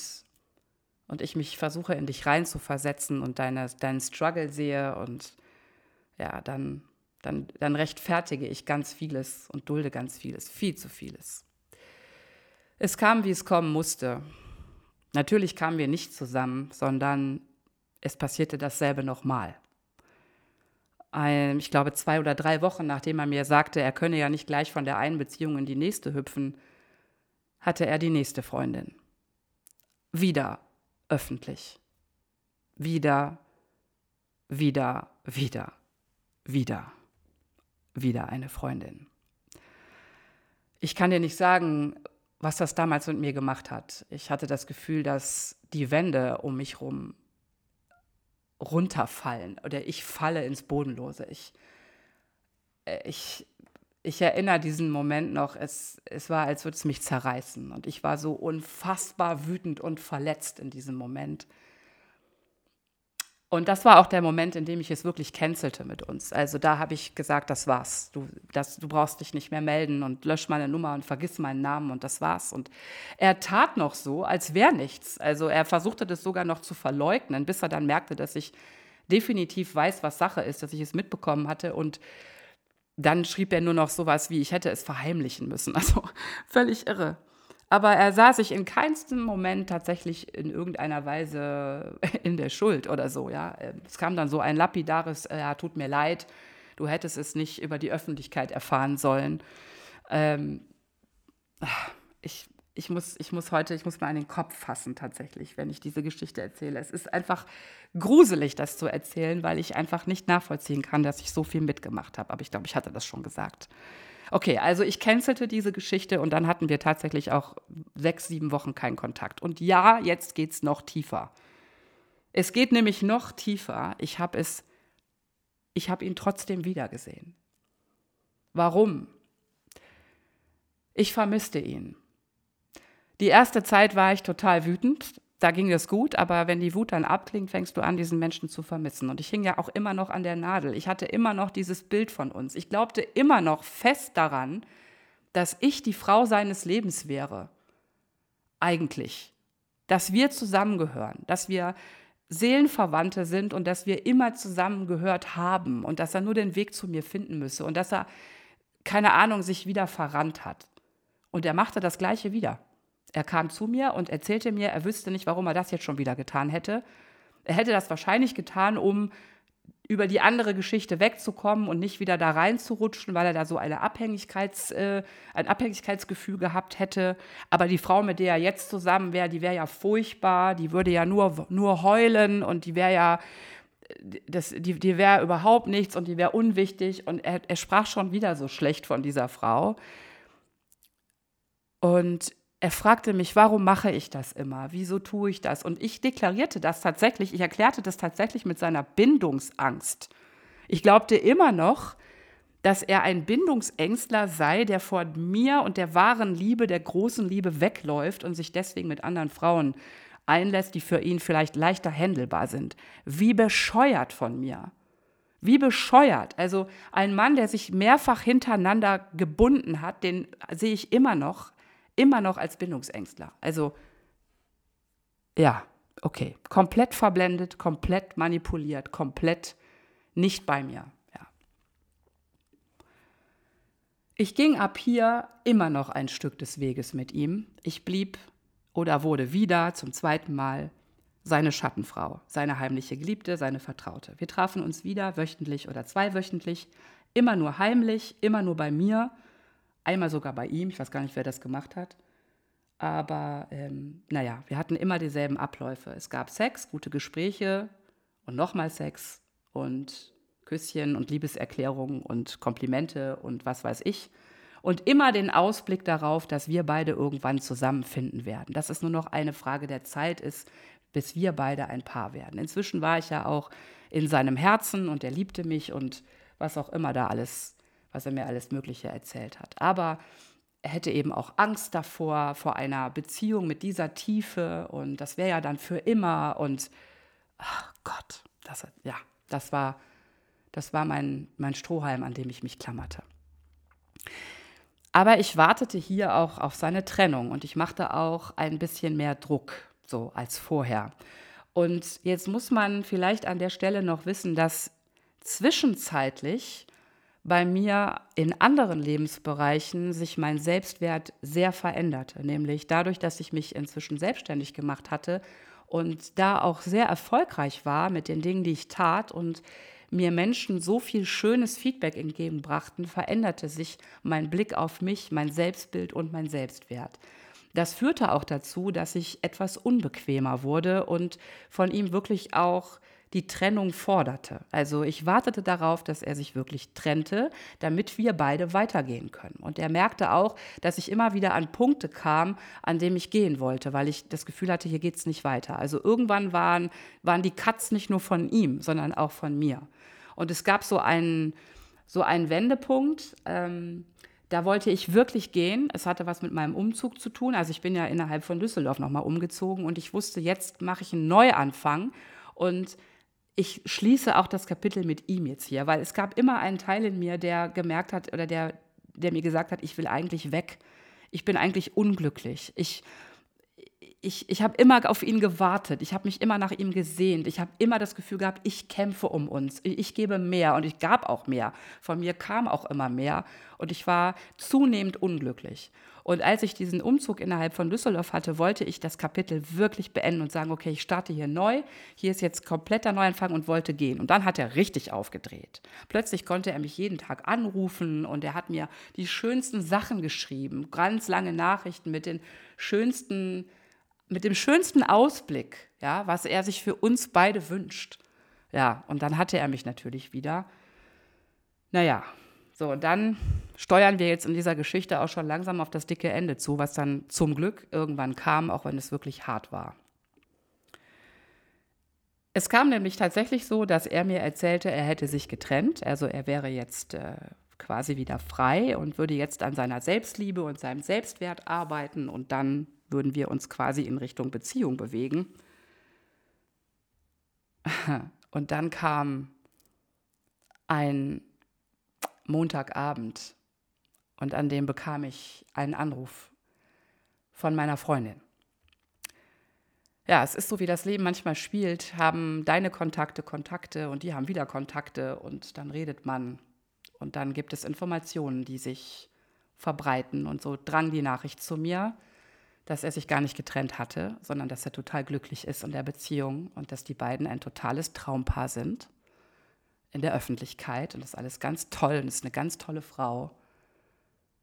und ich mich versuche, in dich reinzuversetzen und deine, deinen Struggle sehe und ja, dann dann, dann rechtfertige ich ganz vieles und dulde ganz vieles, viel zu vieles. Es kam, wie es kommen musste. Natürlich kamen wir nicht zusammen, sondern es passierte dasselbe nochmal. Ich glaube, zwei oder drei Wochen nachdem er mir sagte, er könne ja nicht gleich von der einen Beziehung in die nächste hüpfen, hatte er die nächste Freundin. Wieder öffentlich. wieder, wieder, wieder, wieder, wieder eine Freundin. Ich kann dir nicht sagen, was das damals mit mir gemacht hat. Ich hatte das Gefühl, dass die Wände um mich herum runterfallen oder ich falle ins Bodenlose. Ich, äh, ich, ich erinnere diesen Moment noch, es, es war, als würde es mich zerreißen. Und ich war so unfassbar wütend und verletzt in diesem Moment. Und das war auch der Moment, in dem ich es wirklich cancelte mit uns. Also da habe ich gesagt, das war's. Du, das, du brauchst dich nicht mehr melden und lösch meine Nummer und vergiss meinen Namen und das war's. Und er tat noch so, als wäre nichts. Also er versuchte das sogar noch zu verleugnen, bis er dann merkte, dass ich definitiv weiß, was Sache ist, dass ich es mitbekommen hatte. Und dann schrieb er nur noch sowas wie, ich hätte es verheimlichen müssen. Also völlig irre. Aber er sah sich in keinstem Moment tatsächlich in irgendeiner Weise in der Schuld oder so. Ja? Es kam dann so ein lapidares, äh, ja, tut mir leid, du hättest es nicht über die Öffentlichkeit erfahren sollen. Ähm, ich, ich, muss, ich muss heute, ich muss mal an den Kopf fassen tatsächlich, wenn ich diese Geschichte erzähle. Es ist einfach gruselig, das zu erzählen, weil ich einfach nicht nachvollziehen kann, dass ich so viel mitgemacht habe. Aber ich glaube, ich hatte das schon gesagt. Okay, also ich cancelte diese Geschichte und dann hatten wir tatsächlich auch sechs, sieben Wochen keinen Kontakt. Und ja, jetzt geht es noch tiefer. Es geht nämlich noch tiefer. Ich habe es, ich habe ihn trotzdem wiedergesehen. Warum? Ich vermisste ihn. Die erste Zeit war ich total wütend, da ging es gut, aber wenn die Wut dann abklingt, fängst du an, diesen Menschen zu vermissen. Und ich hing ja auch immer noch an der Nadel. Ich hatte immer noch dieses Bild von uns. Ich glaubte immer noch fest daran, dass ich die Frau seines Lebens wäre. Eigentlich. Dass wir zusammengehören, dass wir Seelenverwandte sind und dass wir immer zusammengehört haben und dass er nur den Weg zu mir finden müsse und dass er, keine Ahnung, sich wieder verrannt hat. Und er machte das Gleiche wieder. Er kam zu mir und erzählte mir, er wüsste nicht, warum er das jetzt schon wieder getan hätte. Er hätte das wahrscheinlich getan, um über die andere Geschichte wegzukommen und nicht wieder da reinzurutschen, weil er da so eine Abhängigkeits, äh, ein Abhängigkeitsgefühl gehabt hätte. Aber die Frau, mit der er jetzt zusammen wäre, die wäre ja furchtbar, die würde ja nur, nur heulen und die wäre ja, das, die, die wäre überhaupt nichts und die wäre unwichtig. Und er, er sprach schon wieder so schlecht von dieser Frau. Und er fragte mich, warum mache ich das immer? Wieso tue ich das? Und ich deklarierte das tatsächlich, ich erklärte das tatsächlich mit seiner Bindungsangst. Ich glaubte immer noch, dass er ein Bindungsängstler sei, der vor mir und der wahren Liebe, der großen Liebe wegläuft und sich deswegen mit anderen Frauen einlässt, die für ihn vielleicht leichter händelbar sind. Wie bescheuert von mir. Wie bescheuert. Also ein Mann, der sich mehrfach hintereinander gebunden hat, den sehe ich immer noch immer noch als Bindungsängstler. Also ja, okay, komplett verblendet, komplett manipuliert, komplett nicht bei mir. Ja. Ich ging ab hier immer noch ein Stück des Weges mit ihm. Ich blieb oder wurde wieder zum zweiten Mal seine Schattenfrau, seine heimliche Geliebte, seine Vertraute. Wir trafen uns wieder wöchentlich oder zweiwöchentlich, immer nur heimlich, immer nur bei mir Einmal sogar bei ihm, ich weiß gar nicht, wer das gemacht hat. Aber ähm, naja, wir hatten immer dieselben Abläufe. Es gab Sex, gute Gespräche und nochmal Sex und Küsschen und Liebeserklärungen und Komplimente und was weiß ich. Und immer den Ausblick darauf, dass wir beide irgendwann zusammenfinden werden. Dass es nur noch eine Frage der Zeit ist, bis wir beide ein Paar werden. Inzwischen war ich ja auch in seinem Herzen und er liebte mich und was auch immer da alles was er mir alles Mögliche erzählt hat. Aber er hätte eben auch Angst davor, vor einer Beziehung mit dieser Tiefe und das wäre ja dann für immer und ach Gott, das, ja, das war, das war mein, mein Strohhalm, an dem ich mich klammerte. Aber ich wartete hier auch auf seine Trennung und ich machte auch ein bisschen mehr Druck, so als vorher. Und jetzt muss man vielleicht an der Stelle noch wissen, dass zwischenzeitlich bei mir in anderen Lebensbereichen sich mein Selbstwert sehr veränderte, nämlich dadurch, dass ich mich inzwischen selbstständig gemacht hatte und da auch sehr erfolgreich war mit den Dingen, die ich tat und mir Menschen so viel schönes Feedback entgegenbrachten, veränderte sich mein Blick auf mich, mein Selbstbild und mein Selbstwert. das führte auch dazu, dass ich etwas unbequemer wurde und von ihm wirklich auch die Trennung forderte. Also ich wartete darauf, dass er sich wirklich trennte, damit wir beide weitergehen können. Und er merkte auch, dass ich immer wieder an Punkte kam, an dem ich gehen wollte, weil ich das Gefühl hatte, hier geht es nicht weiter. Also irgendwann waren, waren die Cuts nicht nur von ihm, sondern auch von mir. Und es gab so einen, so einen Wendepunkt. Ähm, da wollte ich wirklich gehen. Es hatte was mit meinem Umzug zu tun. Also ich bin ja innerhalb von Düsseldorf nochmal umgezogen und ich wusste, jetzt mache ich einen Neuanfang. Und ich schließe auch das Kapitel mit ihm jetzt hier, weil es gab immer einen Teil in mir, der gemerkt hat oder der, der mir gesagt hat, ich will eigentlich weg. Ich bin eigentlich unglücklich. Ich, ich, ich habe immer auf ihn gewartet. Ich habe mich immer nach ihm gesehnt. Ich habe immer das Gefühl gehabt, ich kämpfe um uns. Ich, ich gebe mehr und ich gab auch mehr. Von mir kam auch immer mehr und ich war zunehmend unglücklich. Und als ich diesen Umzug innerhalb von Düsseldorf hatte, wollte ich das Kapitel wirklich beenden und sagen, okay, ich starte hier neu, hier ist jetzt kompletter Neuanfang und wollte gehen. Und dann hat er richtig aufgedreht. Plötzlich konnte er mich jeden Tag anrufen und er hat mir die schönsten Sachen geschrieben, ganz lange Nachrichten mit den schönsten mit dem schönsten Ausblick, ja, was er sich für uns beide wünscht. Ja, und dann hatte er mich natürlich wieder. Naja, so, und dann steuern wir jetzt in dieser Geschichte auch schon langsam auf das dicke Ende zu, was dann zum Glück irgendwann kam, auch wenn es wirklich hart war. Es kam nämlich tatsächlich so, dass er mir erzählte, er hätte sich getrennt, also er wäre jetzt äh, quasi wieder frei und würde jetzt an seiner Selbstliebe und seinem Selbstwert arbeiten und dann würden wir uns quasi in Richtung Beziehung bewegen. Und dann kam ein Montagabend und an dem bekam ich einen Anruf von meiner Freundin. Ja, es ist so, wie das Leben manchmal spielt, haben deine Kontakte Kontakte und die haben wieder Kontakte und dann redet man und dann gibt es Informationen, die sich verbreiten und so drang die Nachricht zu mir, dass er sich gar nicht getrennt hatte, sondern dass er total glücklich ist in der Beziehung und dass die beiden ein totales Traumpaar sind in der Öffentlichkeit und das ist alles ganz toll und ist eine ganz tolle Frau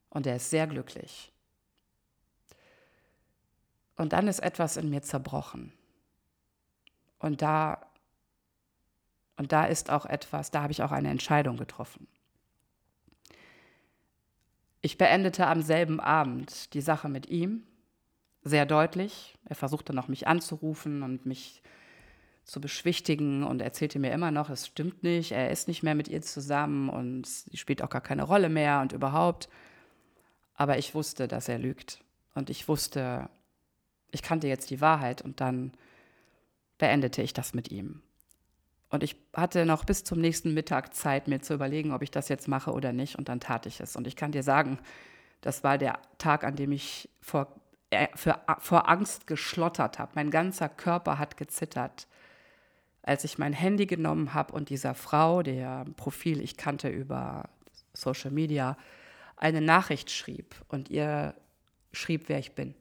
und er ist sehr glücklich. Und dann ist etwas in mir zerbrochen. Und da und da ist auch etwas, da habe ich auch eine Entscheidung getroffen. Ich beendete am selben Abend die Sache mit ihm sehr deutlich. Er versuchte noch mich anzurufen und mich zu beschwichtigen und erzählte mir immer noch, es stimmt nicht, er ist nicht mehr mit ihr zusammen und sie spielt auch gar keine Rolle mehr und überhaupt. Aber ich wusste, dass er lügt und ich wusste, ich kannte jetzt die Wahrheit und dann beendete ich das mit ihm. Und ich hatte noch bis zum nächsten Mittag Zeit, mir zu überlegen, ob ich das jetzt mache oder nicht. Und dann tat ich es. Und ich kann dir sagen, das war der Tag, an dem ich vor für, vor Angst geschlottert habe. Mein ganzer Körper hat gezittert, als ich mein Handy genommen habe und dieser Frau, der Profil ich kannte über Social Media, eine Nachricht schrieb und ihr schrieb, wer ich bin.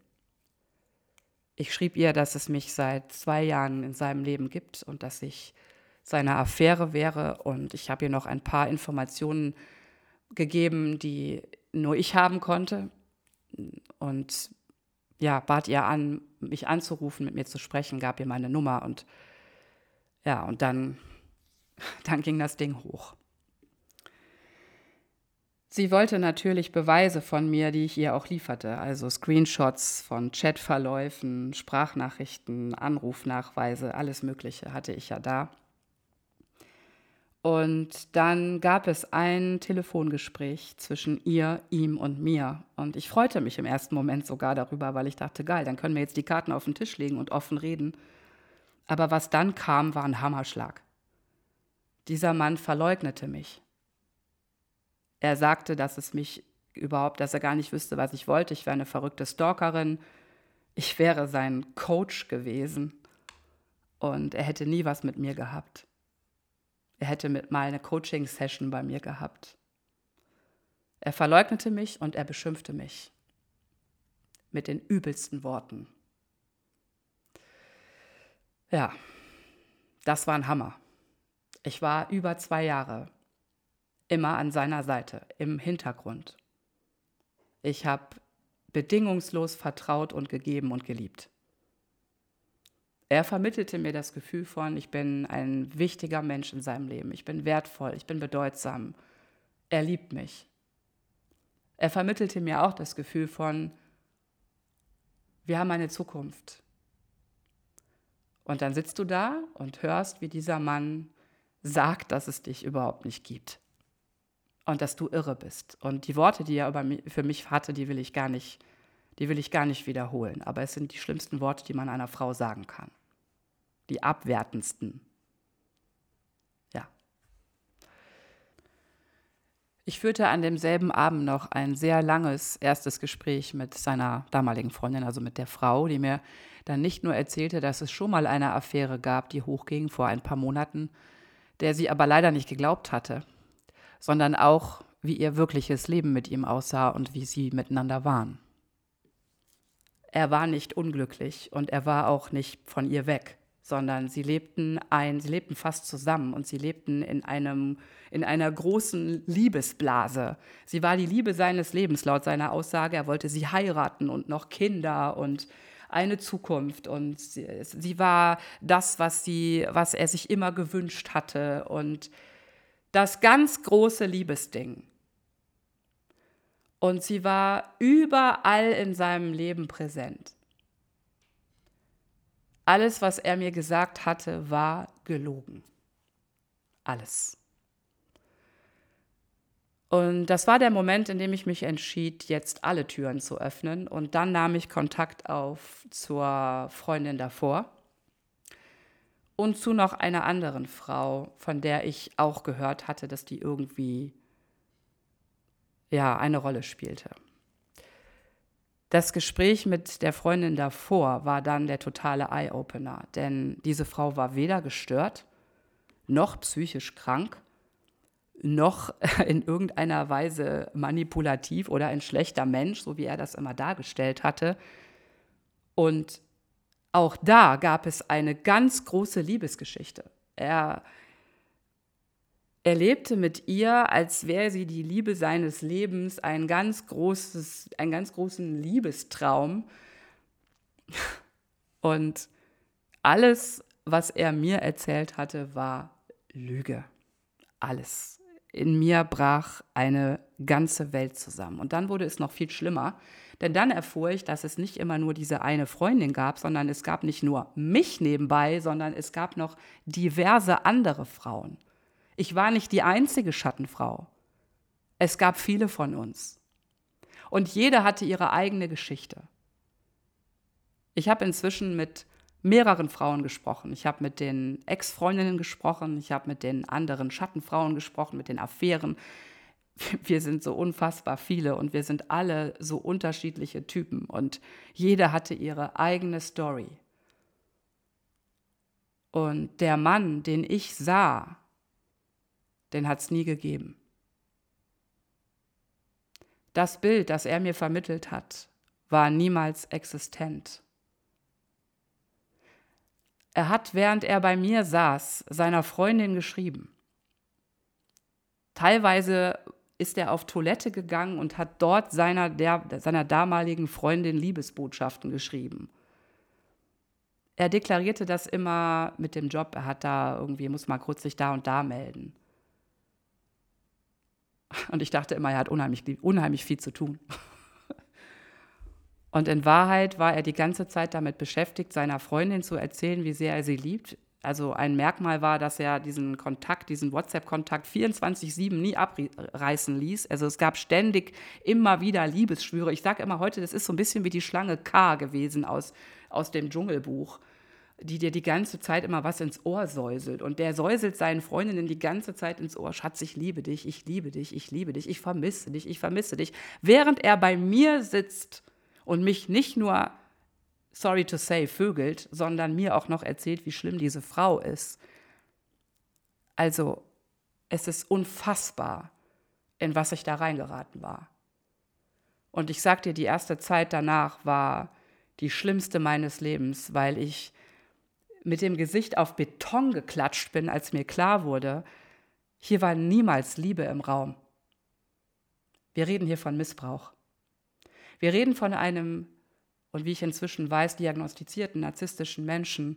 Ich schrieb ihr, dass es mich seit zwei Jahren in seinem Leben gibt und dass ich seine Affäre wäre. Und ich habe ihr noch ein paar Informationen gegeben, die nur ich haben konnte. Und ja, bat ihr an, mich anzurufen, mit mir zu sprechen, gab ihr meine Nummer und ja, und dann, dann ging das Ding hoch. Sie wollte natürlich Beweise von mir, die ich ihr auch lieferte, also Screenshots von Chatverläufen, Sprachnachrichten, Anrufnachweise, alles Mögliche hatte ich ja da. Und dann gab es ein Telefongespräch zwischen ihr, ihm und mir. Und ich freute mich im ersten Moment sogar darüber, weil ich dachte, geil, dann können wir jetzt die Karten auf den Tisch legen und offen reden. Aber was dann kam, war ein Hammerschlag. Dieser Mann verleugnete mich. Er sagte, dass es mich überhaupt, dass er gar nicht wüsste, was ich wollte. Ich wäre eine verrückte Stalkerin. Ich wäre sein Coach gewesen. Und er hätte nie was mit mir gehabt. Er hätte mit mal eine Coaching-Session bei mir gehabt. Er verleugnete mich und er beschimpfte mich mit den übelsten Worten. Ja, das war ein Hammer. Ich war über zwei Jahre immer an seiner Seite, im Hintergrund. Ich habe bedingungslos vertraut und gegeben und geliebt. Er vermittelte mir das Gefühl von, ich bin ein wichtiger Mensch in seinem Leben, ich bin wertvoll, ich bin bedeutsam, er liebt mich. Er vermittelte mir auch das Gefühl von, wir haben eine Zukunft. Und dann sitzt du da und hörst, wie dieser Mann sagt, dass es dich überhaupt nicht gibt und dass du irre bist. Und die Worte, die er für mich hatte, die will ich gar nicht, die will ich gar nicht wiederholen. Aber es sind die schlimmsten Worte, die man einer Frau sagen kann die abwertendsten. Ja. Ich führte an demselben Abend noch ein sehr langes erstes Gespräch mit seiner damaligen Freundin, also mit der Frau, die mir dann nicht nur erzählte, dass es schon mal eine Affäre gab, die hochging vor ein paar Monaten, der sie aber leider nicht geglaubt hatte, sondern auch, wie ihr wirkliches Leben mit ihm aussah und wie sie miteinander waren. Er war nicht unglücklich und er war auch nicht von ihr weg sondern sie lebten ein, sie lebten fast zusammen und sie lebten in einem in einer großen Liebesblase. Sie war die Liebe seines Lebens laut seiner Aussage. Er wollte sie heiraten und noch Kinder und eine Zukunft und sie, sie war das, was sie, was er sich immer gewünscht hatte und das ganz große Liebesding. Und sie war überall in seinem Leben präsent. Alles, was er mir gesagt hatte, war gelogen. Alles. Und das war der Moment, in dem ich mich entschied, jetzt alle Türen zu öffnen. Und dann nahm ich Kontakt auf zur Freundin davor und zu noch einer anderen Frau, von der ich auch gehört hatte, dass die irgendwie ja eine Rolle spielte. Das Gespräch mit der Freundin davor war dann der totale Eye-Opener, denn diese Frau war weder gestört, noch psychisch krank, noch in irgendeiner Weise manipulativ oder ein schlechter Mensch, so wie er das immer dargestellt hatte. Und auch da gab es eine ganz große Liebesgeschichte. Er er lebte mit ihr, als wäre sie die Liebe seines Lebens, ein ganz großes, einen ganz großen Liebestraum. Und alles, was er mir erzählt hatte, war Lüge. Alles. In mir brach eine ganze Welt zusammen. Und dann wurde es noch viel schlimmer, denn dann erfuhr ich, dass es nicht immer nur diese eine Freundin gab, sondern es gab nicht nur mich nebenbei, sondern es gab noch diverse andere Frauen. Ich war nicht die einzige Schattenfrau. Es gab viele von uns. Und jede hatte ihre eigene Geschichte. Ich habe inzwischen mit mehreren Frauen gesprochen. Ich habe mit den Ex-Freundinnen gesprochen, ich habe mit den anderen Schattenfrauen gesprochen, mit den Affären. Wir sind so unfassbar viele und wir sind alle so unterschiedliche Typen und jede hatte ihre eigene Story. Und der Mann, den ich sah, den hat es nie gegeben. Das Bild, das er mir vermittelt hat, war niemals existent. Er hat, während er bei mir saß, seiner Freundin geschrieben. Teilweise ist er auf Toilette gegangen und hat dort seiner, der, seiner damaligen Freundin Liebesbotschaften geschrieben. Er deklarierte das immer mit dem Job, er hat da irgendwie, muss mal kurz sich da und da melden. Und ich dachte immer, er hat unheimlich, unheimlich viel zu tun. Und in Wahrheit war er die ganze Zeit damit beschäftigt, seiner Freundin zu erzählen, wie sehr er sie liebt. Also ein Merkmal war, dass er diesen Kontakt, diesen WhatsApp-Kontakt 24-7 nie abreißen ließ. Also es gab ständig immer wieder Liebesschwüre. Ich sage immer heute, das ist so ein bisschen wie die Schlange K gewesen aus, aus dem Dschungelbuch die dir die ganze Zeit immer was ins Ohr säuselt. Und der säuselt seinen Freundinnen die ganze Zeit ins Ohr, Schatz, ich liebe dich, ich liebe dich, ich liebe dich, ich vermisse dich, ich vermisse dich. Während er bei mir sitzt und mich nicht nur, sorry to say, vögelt, sondern mir auch noch erzählt, wie schlimm diese Frau ist. Also, es ist unfassbar, in was ich da reingeraten war. Und ich sag dir, die erste Zeit danach war die schlimmste meines Lebens, weil ich mit dem Gesicht auf Beton geklatscht bin, als mir klar wurde, hier war niemals Liebe im Raum. Wir reden hier von Missbrauch. Wir reden von einem, und wie ich inzwischen weiß, diagnostizierten narzisstischen Menschen,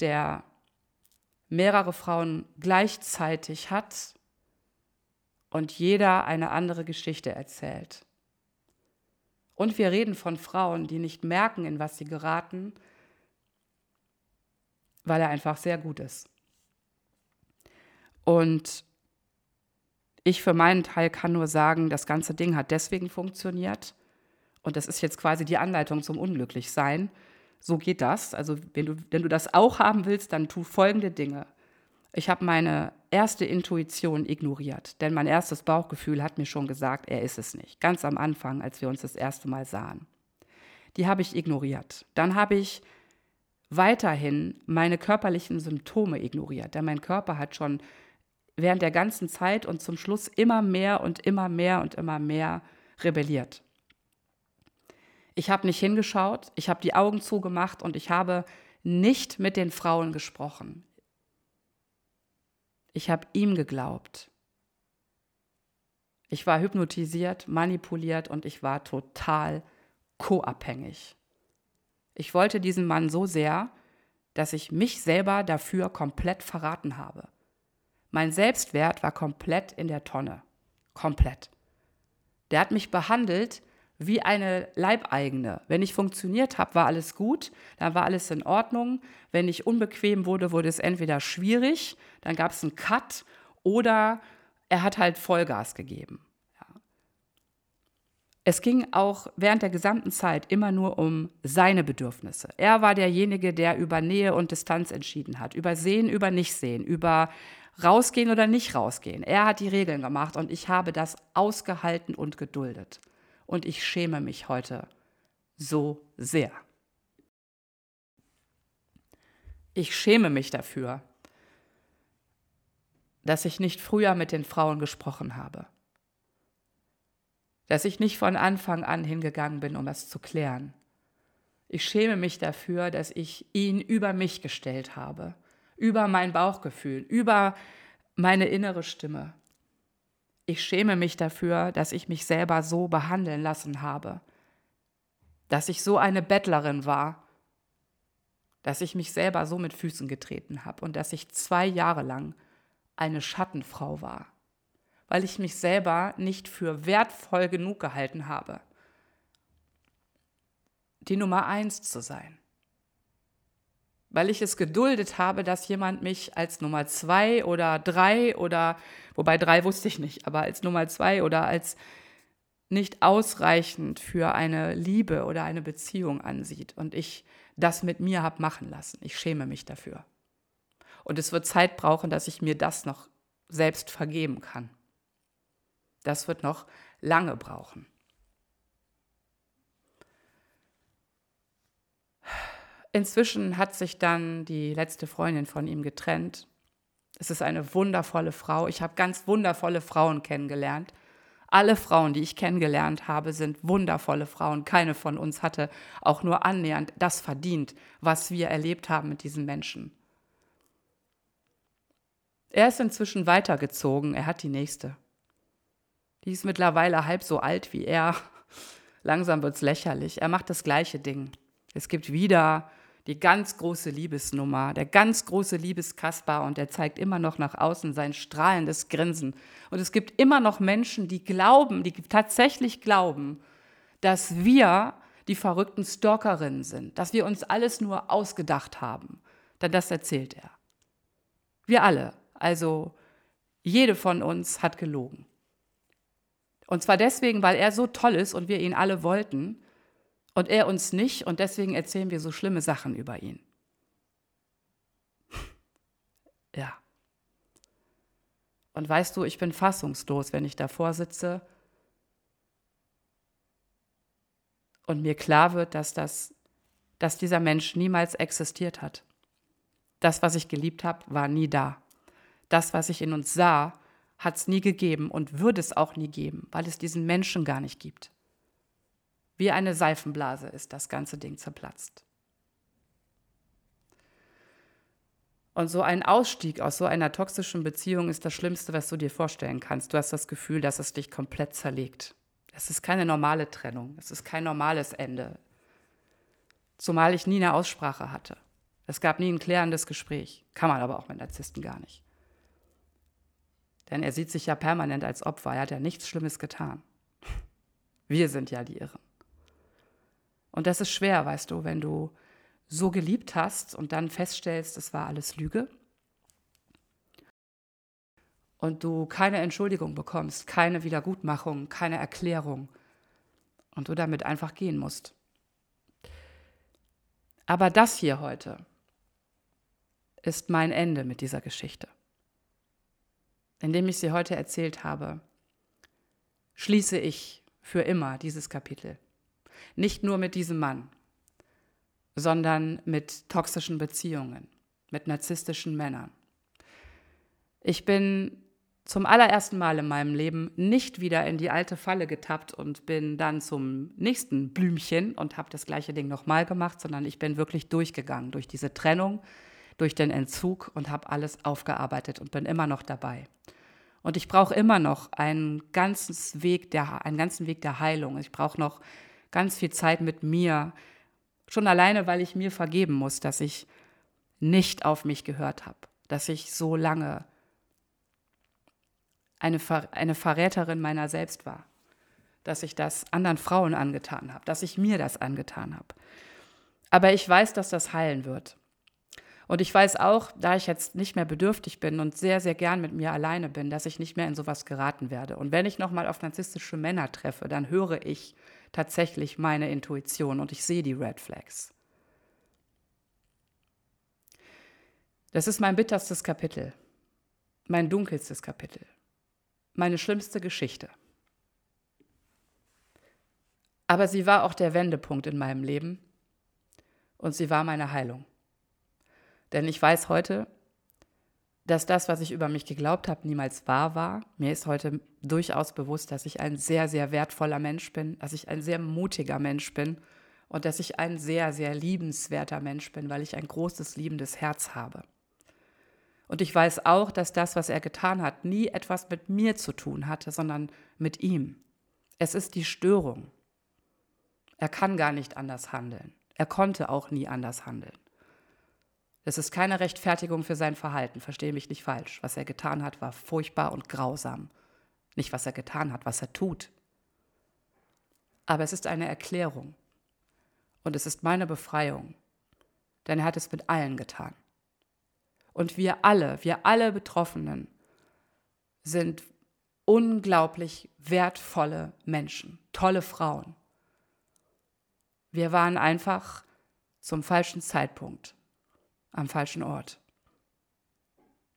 der mehrere Frauen gleichzeitig hat und jeder eine andere Geschichte erzählt. Und wir reden von Frauen, die nicht merken, in was sie geraten, weil er einfach sehr gut ist. Und ich für meinen Teil kann nur sagen, das ganze Ding hat deswegen funktioniert. Und das ist jetzt quasi die Anleitung zum Unglücklichsein. So geht das. Also wenn du, wenn du das auch haben willst, dann tu folgende Dinge. Ich habe meine erste Intuition ignoriert, denn mein erstes Bauchgefühl hat mir schon gesagt, er ist es nicht. Ganz am Anfang, als wir uns das erste Mal sahen. Die habe ich ignoriert. Dann habe ich weiterhin meine körperlichen Symptome ignoriert, denn mein Körper hat schon während der ganzen Zeit und zum Schluss immer mehr und immer mehr und immer mehr rebelliert. Ich habe nicht hingeschaut, ich habe die Augen zugemacht und ich habe nicht mit den Frauen gesprochen. Ich habe ihm geglaubt. Ich war hypnotisiert, manipuliert und ich war total co-abhängig. Ich wollte diesen Mann so sehr, dass ich mich selber dafür komplett verraten habe. Mein Selbstwert war komplett in der Tonne. Komplett. Der hat mich behandelt wie eine Leibeigene. Wenn ich funktioniert habe, war alles gut, dann war alles in Ordnung. Wenn ich unbequem wurde, wurde es entweder schwierig, dann gab es einen Cut oder er hat halt Vollgas gegeben. Es ging auch während der gesamten Zeit immer nur um seine Bedürfnisse. Er war derjenige, der über Nähe und Distanz entschieden hat, über Sehen, über Nichtsehen, über rausgehen oder nicht rausgehen. Er hat die Regeln gemacht und ich habe das ausgehalten und geduldet. Und ich schäme mich heute so sehr. Ich schäme mich dafür, dass ich nicht früher mit den Frauen gesprochen habe. Dass ich nicht von Anfang an hingegangen bin, um das zu klären. Ich schäme mich dafür, dass ich ihn über mich gestellt habe über mein Bauchgefühl, über meine innere Stimme. Ich schäme mich dafür, dass ich mich selber so behandeln lassen habe, dass ich so eine Bettlerin war, dass ich mich selber so mit Füßen getreten habe und dass ich zwei Jahre lang eine Schattenfrau war, weil ich mich selber nicht für wertvoll genug gehalten habe, die Nummer eins zu sein weil ich es geduldet habe, dass jemand mich als Nummer zwei oder drei oder, wobei drei wusste ich nicht, aber als Nummer zwei oder als nicht ausreichend für eine Liebe oder eine Beziehung ansieht und ich das mit mir habe machen lassen. Ich schäme mich dafür. Und es wird Zeit brauchen, dass ich mir das noch selbst vergeben kann. Das wird noch lange brauchen. Inzwischen hat sich dann die letzte Freundin von ihm getrennt. Es ist eine wundervolle Frau. Ich habe ganz wundervolle Frauen kennengelernt. Alle Frauen, die ich kennengelernt habe, sind wundervolle Frauen. Keine von uns hatte auch nur annähernd das verdient, was wir erlebt haben mit diesen Menschen. Er ist inzwischen weitergezogen. Er hat die nächste. Die ist mittlerweile halb so alt wie er. Langsam wird es lächerlich. Er macht das gleiche Ding. Es gibt wieder die ganz große Liebesnummer, der ganz große Liebeskaspar und der zeigt immer noch nach außen sein strahlendes Grinsen. Und es gibt immer noch Menschen, die glauben, die tatsächlich glauben, dass wir die verrückten Stalkerinnen sind, dass wir uns alles nur ausgedacht haben. Denn das erzählt er. Wir alle, also jede von uns hat gelogen. Und zwar deswegen, weil er so toll ist und wir ihn alle wollten und er uns nicht und deswegen erzählen wir so schlimme Sachen über ihn. ja. Und weißt du, ich bin fassungslos, wenn ich davor sitze und mir klar wird, dass, das, dass dieser Mensch niemals existiert hat. Das, was ich geliebt habe, war nie da. Das, was ich in uns sah, hat es nie gegeben und würde es auch nie geben, weil es diesen Menschen gar nicht gibt. Wie eine Seifenblase ist das ganze Ding zerplatzt. Und so ein Ausstieg aus so einer toxischen Beziehung ist das Schlimmste, was du dir vorstellen kannst. Du hast das Gefühl, dass es dich komplett zerlegt. Es ist keine normale Trennung, es ist kein normales Ende. Zumal ich nie eine Aussprache hatte. Es gab nie ein klärendes Gespräch. Kann man aber auch mit Narzissten gar nicht. Denn er sieht sich ja permanent als Opfer. Er hat ja nichts Schlimmes getan. Wir sind ja die Irren. Und das ist schwer, weißt du, wenn du so geliebt hast und dann feststellst, es war alles Lüge. Und du keine Entschuldigung bekommst, keine Wiedergutmachung, keine Erklärung. Und du damit einfach gehen musst. Aber das hier heute ist mein Ende mit dieser Geschichte. Indem ich sie heute erzählt habe, schließe ich für immer dieses Kapitel. Nicht nur mit diesem Mann, sondern mit toxischen Beziehungen, mit narzisstischen Männern. Ich bin zum allerersten Mal in meinem Leben nicht wieder in die alte Falle getappt und bin dann zum nächsten Blümchen und habe das gleiche Ding nochmal gemacht, sondern ich bin wirklich durchgegangen durch diese Trennung, durch den Entzug und habe alles aufgearbeitet und bin immer noch dabei. Und ich brauche immer noch einen ganzen Weg der, einen ganzen Weg der Heilung. Ich brauche noch ganz viel Zeit mit mir. Schon alleine, weil ich mir vergeben muss, dass ich nicht auf mich gehört habe, dass ich so lange eine, Ver eine Verräterin meiner selbst war, dass ich das anderen Frauen angetan habe, dass ich mir das angetan habe. Aber ich weiß, dass das heilen wird. Und ich weiß auch, da ich jetzt nicht mehr bedürftig bin und sehr, sehr gern mit mir alleine bin, dass ich nicht mehr in sowas geraten werde. Und wenn ich nochmal auf narzisstische Männer treffe, dann höre ich tatsächlich meine Intuition und ich sehe die Red Flags. Das ist mein bitterstes Kapitel, mein dunkelstes Kapitel, meine schlimmste Geschichte. Aber sie war auch der Wendepunkt in meinem Leben und sie war meine Heilung. Denn ich weiß heute, dass das, was ich über mich geglaubt habe, niemals wahr war. Mir ist heute durchaus bewusst, dass ich ein sehr, sehr wertvoller Mensch bin, dass ich ein sehr mutiger Mensch bin und dass ich ein sehr, sehr liebenswerter Mensch bin, weil ich ein großes, liebendes Herz habe. Und ich weiß auch, dass das, was er getan hat, nie etwas mit mir zu tun hatte, sondern mit ihm. Es ist die Störung. Er kann gar nicht anders handeln. Er konnte auch nie anders handeln. Es ist keine Rechtfertigung für sein Verhalten, verstehe mich nicht falsch. Was er getan hat, war furchtbar und grausam. Nicht, was er getan hat, was er tut. Aber es ist eine Erklärung. Und es ist meine Befreiung. Denn er hat es mit allen getan. Und wir alle, wir alle Betroffenen sind unglaublich wertvolle Menschen, tolle Frauen. Wir waren einfach zum falschen Zeitpunkt am falschen Ort.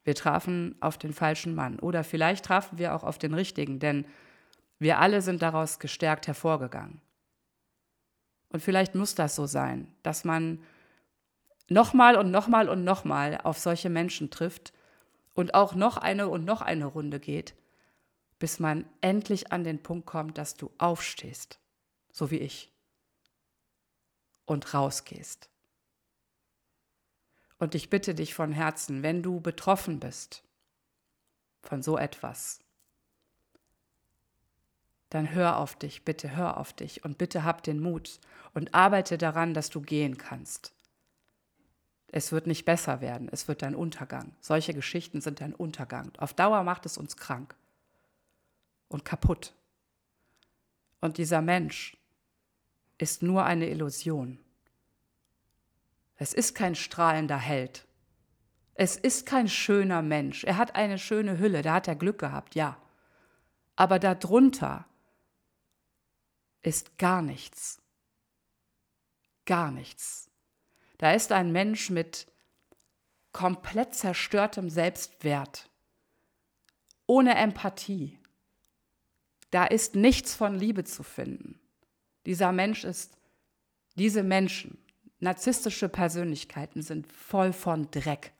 Wir trafen auf den falschen Mann oder vielleicht trafen wir auch auf den richtigen, denn wir alle sind daraus gestärkt hervorgegangen. Und vielleicht muss das so sein, dass man nochmal und nochmal und nochmal auf solche Menschen trifft und auch noch eine und noch eine Runde geht, bis man endlich an den Punkt kommt, dass du aufstehst, so wie ich, und rausgehst. Und ich bitte dich von Herzen, wenn du betroffen bist von so etwas, dann hör auf dich, bitte hör auf dich und bitte hab den Mut und arbeite daran, dass du gehen kannst. Es wird nicht besser werden, es wird dein Untergang. Solche Geschichten sind dein Untergang. Auf Dauer macht es uns krank und kaputt. Und dieser Mensch ist nur eine Illusion. Es ist kein strahlender Held. Es ist kein schöner Mensch. Er hat eine schöne Hülle, da hat er Glück gehabt, ja. Aber darunter ist gar nichts. Gar nichts. Da ist ein Mensch mit komplett zerstörtem Selbstwert, ohne Empathie. Da ist nichts von Liebe zu finden. Dieser Mensch ist, diese Menschen Narzisstische Persönlichkeiten sind voll von Dreck,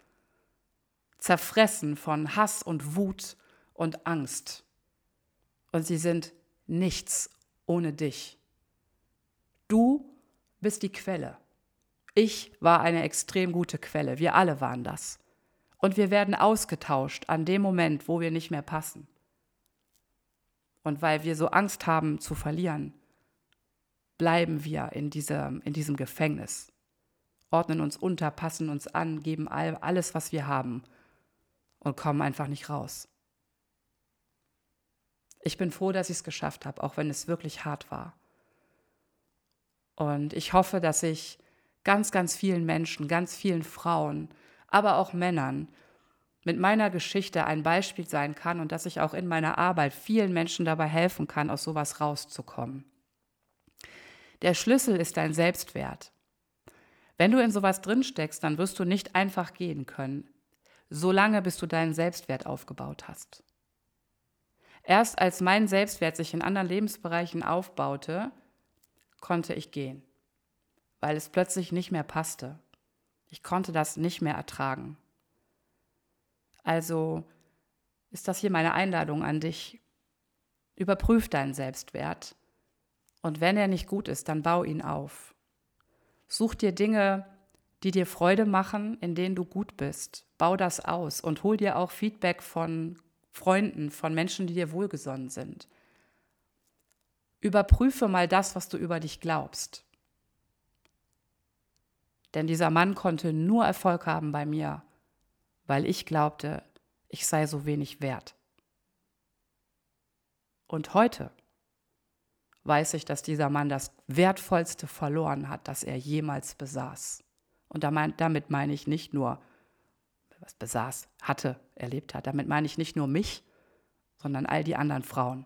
zerfressen von Hass und Wut und Angst. Und sie sind nichts ohne dich. Du bist die Quelle. Ich war eine extrem gute Quelle. Wir alle waren das. Und wir werden ausgetauscht an dem Moment, wo wir nicht mehr passen. Und weil wir so Angst haben zu verlieren, bleiben wir in, dieser, in diesem Gefängnis, ordnen uns unter, passen uns an, geben all, alles, was wir haben und kommen einfach nicht raus. Ich bin froh, dass ich es geschafft habe, auch wenn es wirklich hart war. Und ich hoffe, dass ich ganz, ganz vielen Menschen, ganz vielen Frauen, aber auch Männern mit meiner Geschichte ein Beispiel sein kann und dass ich auch in meiner Arbeit vielen Menschen dabei helfen kann, aus sowas rauszukommen. Der Schlüssel ist dein Selbstwert. Wenn du in sowas drinsteckst, dann wirst du nicht einfach gehen können, solange bis du deinen Selbstwert aufgebaut hast. Erst als mein Selbstwert sich in anderen Lebensbereichen aufbaute, konnte ich gehen, weil es plötzlich nicht mehr passte. Ich konnte das nicht mehr ertragen. Also ist das hier meine Einladung an dich. Überprüf deinen Selbstwert und wenn er nicht gut ist, dann bau ihn auf. Such dir Dinge, die dir Freude machen, in denen du gut bist. Bau das aus und hol dir auch Feedback von Freunden, von Menschen, die dir wohlgesonnen sind. Überprüfe mal das, was du über dich glaubst. Denn dieser Mann konnte nur Erfolg haben bei mir, weil ich glaubte, ich sei so wenig wert. Und heute weiß ich, dass dieser Mann das Wertvollste verloren hat, das er jemals besaß. Und damit meine ich nicht nur, was besaß, hatte, erlebt hat. Damit meine ich nicht nur mich, sondern all die anderen Frauen.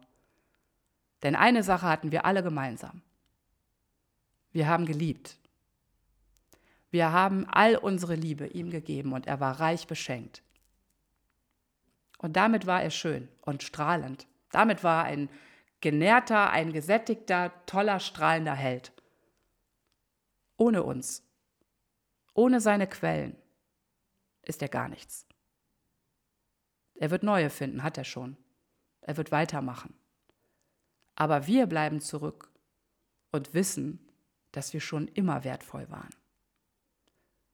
Denn eine Sache hatten wir alle gemeinsam. Wir haben geliebt. Wir haben all unsere Liebe ihm gegeben und er war reich beschenkt. Und damit war er schön und strahlend. Damit war er ein genährter, ein gesättigter, toller, strahlender Held. Ohne uns, ohne seine Quellen, ist er gar nichts. Er wird neue finden, hat er schon. Er wird weitermachen. Aber wir bleiben zurück und wissen, dass wir schon immer wertvoll waren.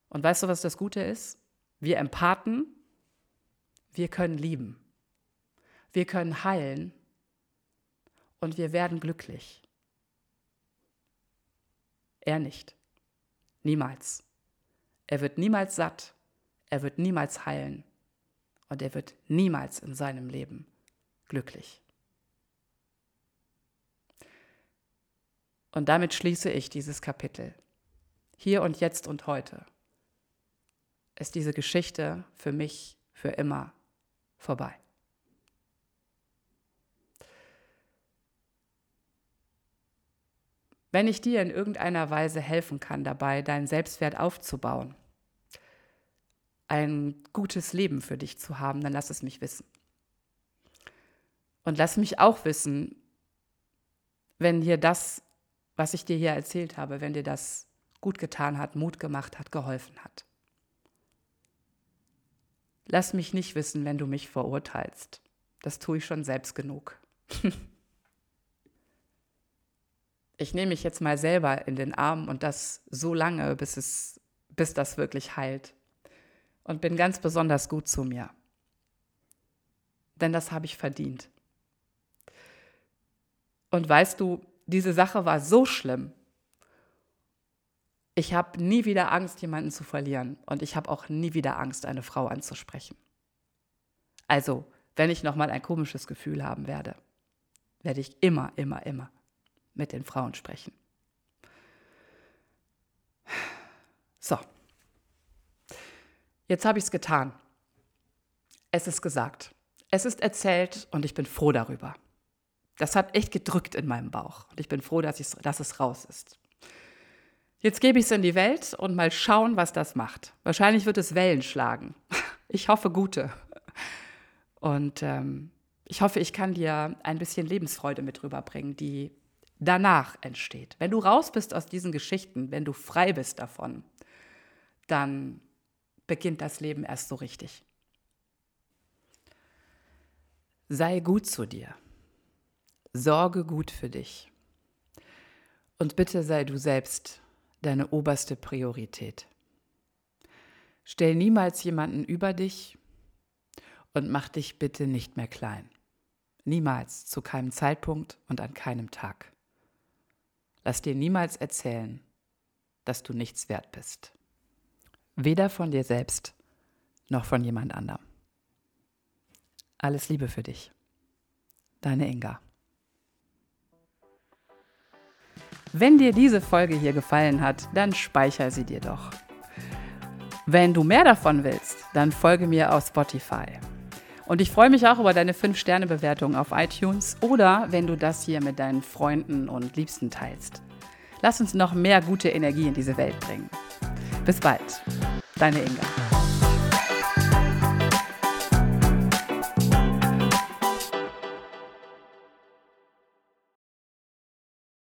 Und weißt du, was das Gute ist? Wir Empathen, wir können lieben. Wir können heilen und wir werden glücklich. Er nicht. Niemals. Er wird niemals satt. Er wird niemals heilen. Und er wird niemals in seinem Leben glücklich. Und damit schließe ich dieses Kapitel. Hier und jetzt und heute ist diese Geschichte für mich für immer vorbei. Wenn ich dir in irgendeiner Weise helfen kann dabei, deinen Selbstwert aufzubauen, ein gutes Leben für dich zu haben, dann lass es mich wissen. Und lass mich auch wissen, wenn dir das, was ich dir hier erzählt habe, wenn dir das gut getan hat, Mut gemacht hat, geholfen hat. Lass mich nicht wissen, wenn du mich verurteilst. Das tue ich schon selbst genug. ich nehme mich jetzt mal selber in den Arm und das so lange, bis, es, bis das wirklich heilt. Und bin ganz besonders gut zu mir. Denn das habe ich verdient. Und weißt du, diese Sache war so schlimm. Ich habe nie wieder Angst, jemanden zu verlieren. Und ich habe auch nie wieder Angst, eine Frau anzusprechen. Also, wenn ich nochmal ein komisches Gefühl haben werde, werde ich immer, immer, immer mit den Frauen sprechen. So, jetzt habe ich es getan. Es ist gesagt. Es ist erzählt und ich bin froh darüber. Das hat echt gedrückt in meinem Bauch und ich bin froh, dass, dass es raus ist. Jetzt gebe ich es in die Welt und mal schauen, was das macht. Wahrscheinlich wird es Wellen schlagen. Ich hoffe gute. Und ähm, ich hoffe, ich kann dir ein bisschen Lebensfreude mit rüberbringen, die danach entsteht. Wenn du raus bist aus diesen Geschichten, wenn du frei bist davon, dann beginnt das Leben erst so richtig. Sei gut zu dir. Sorge gut für dich. Und bitte sei du selbst deine oberste Priorität. Stell niemals jemanden über dich und mach dich bitte nicht mehr klein. Niemals, zu keinem Zeitpunkt und an keinem Tag. Lass dir niemals erzählen, dass du nichts wert bist. Weder von dir selbst noch von jemand anderem. Alles Liebe für dich. Deine Inga. Wenn dir diese Folge hier gefallen hat, dann speicher sie dir doch. Wenn du mehr davon willst, dann folge mir auf Spotify. Und ich freue mich auch über deine 5-Sterne-Bewertung auf iTunes oder wenn du das hier mit deinen Freunden und Liebsten teilst. Lass uns noch mehr gute Energie in diese Welt bringen. Bis bald, deine Inga.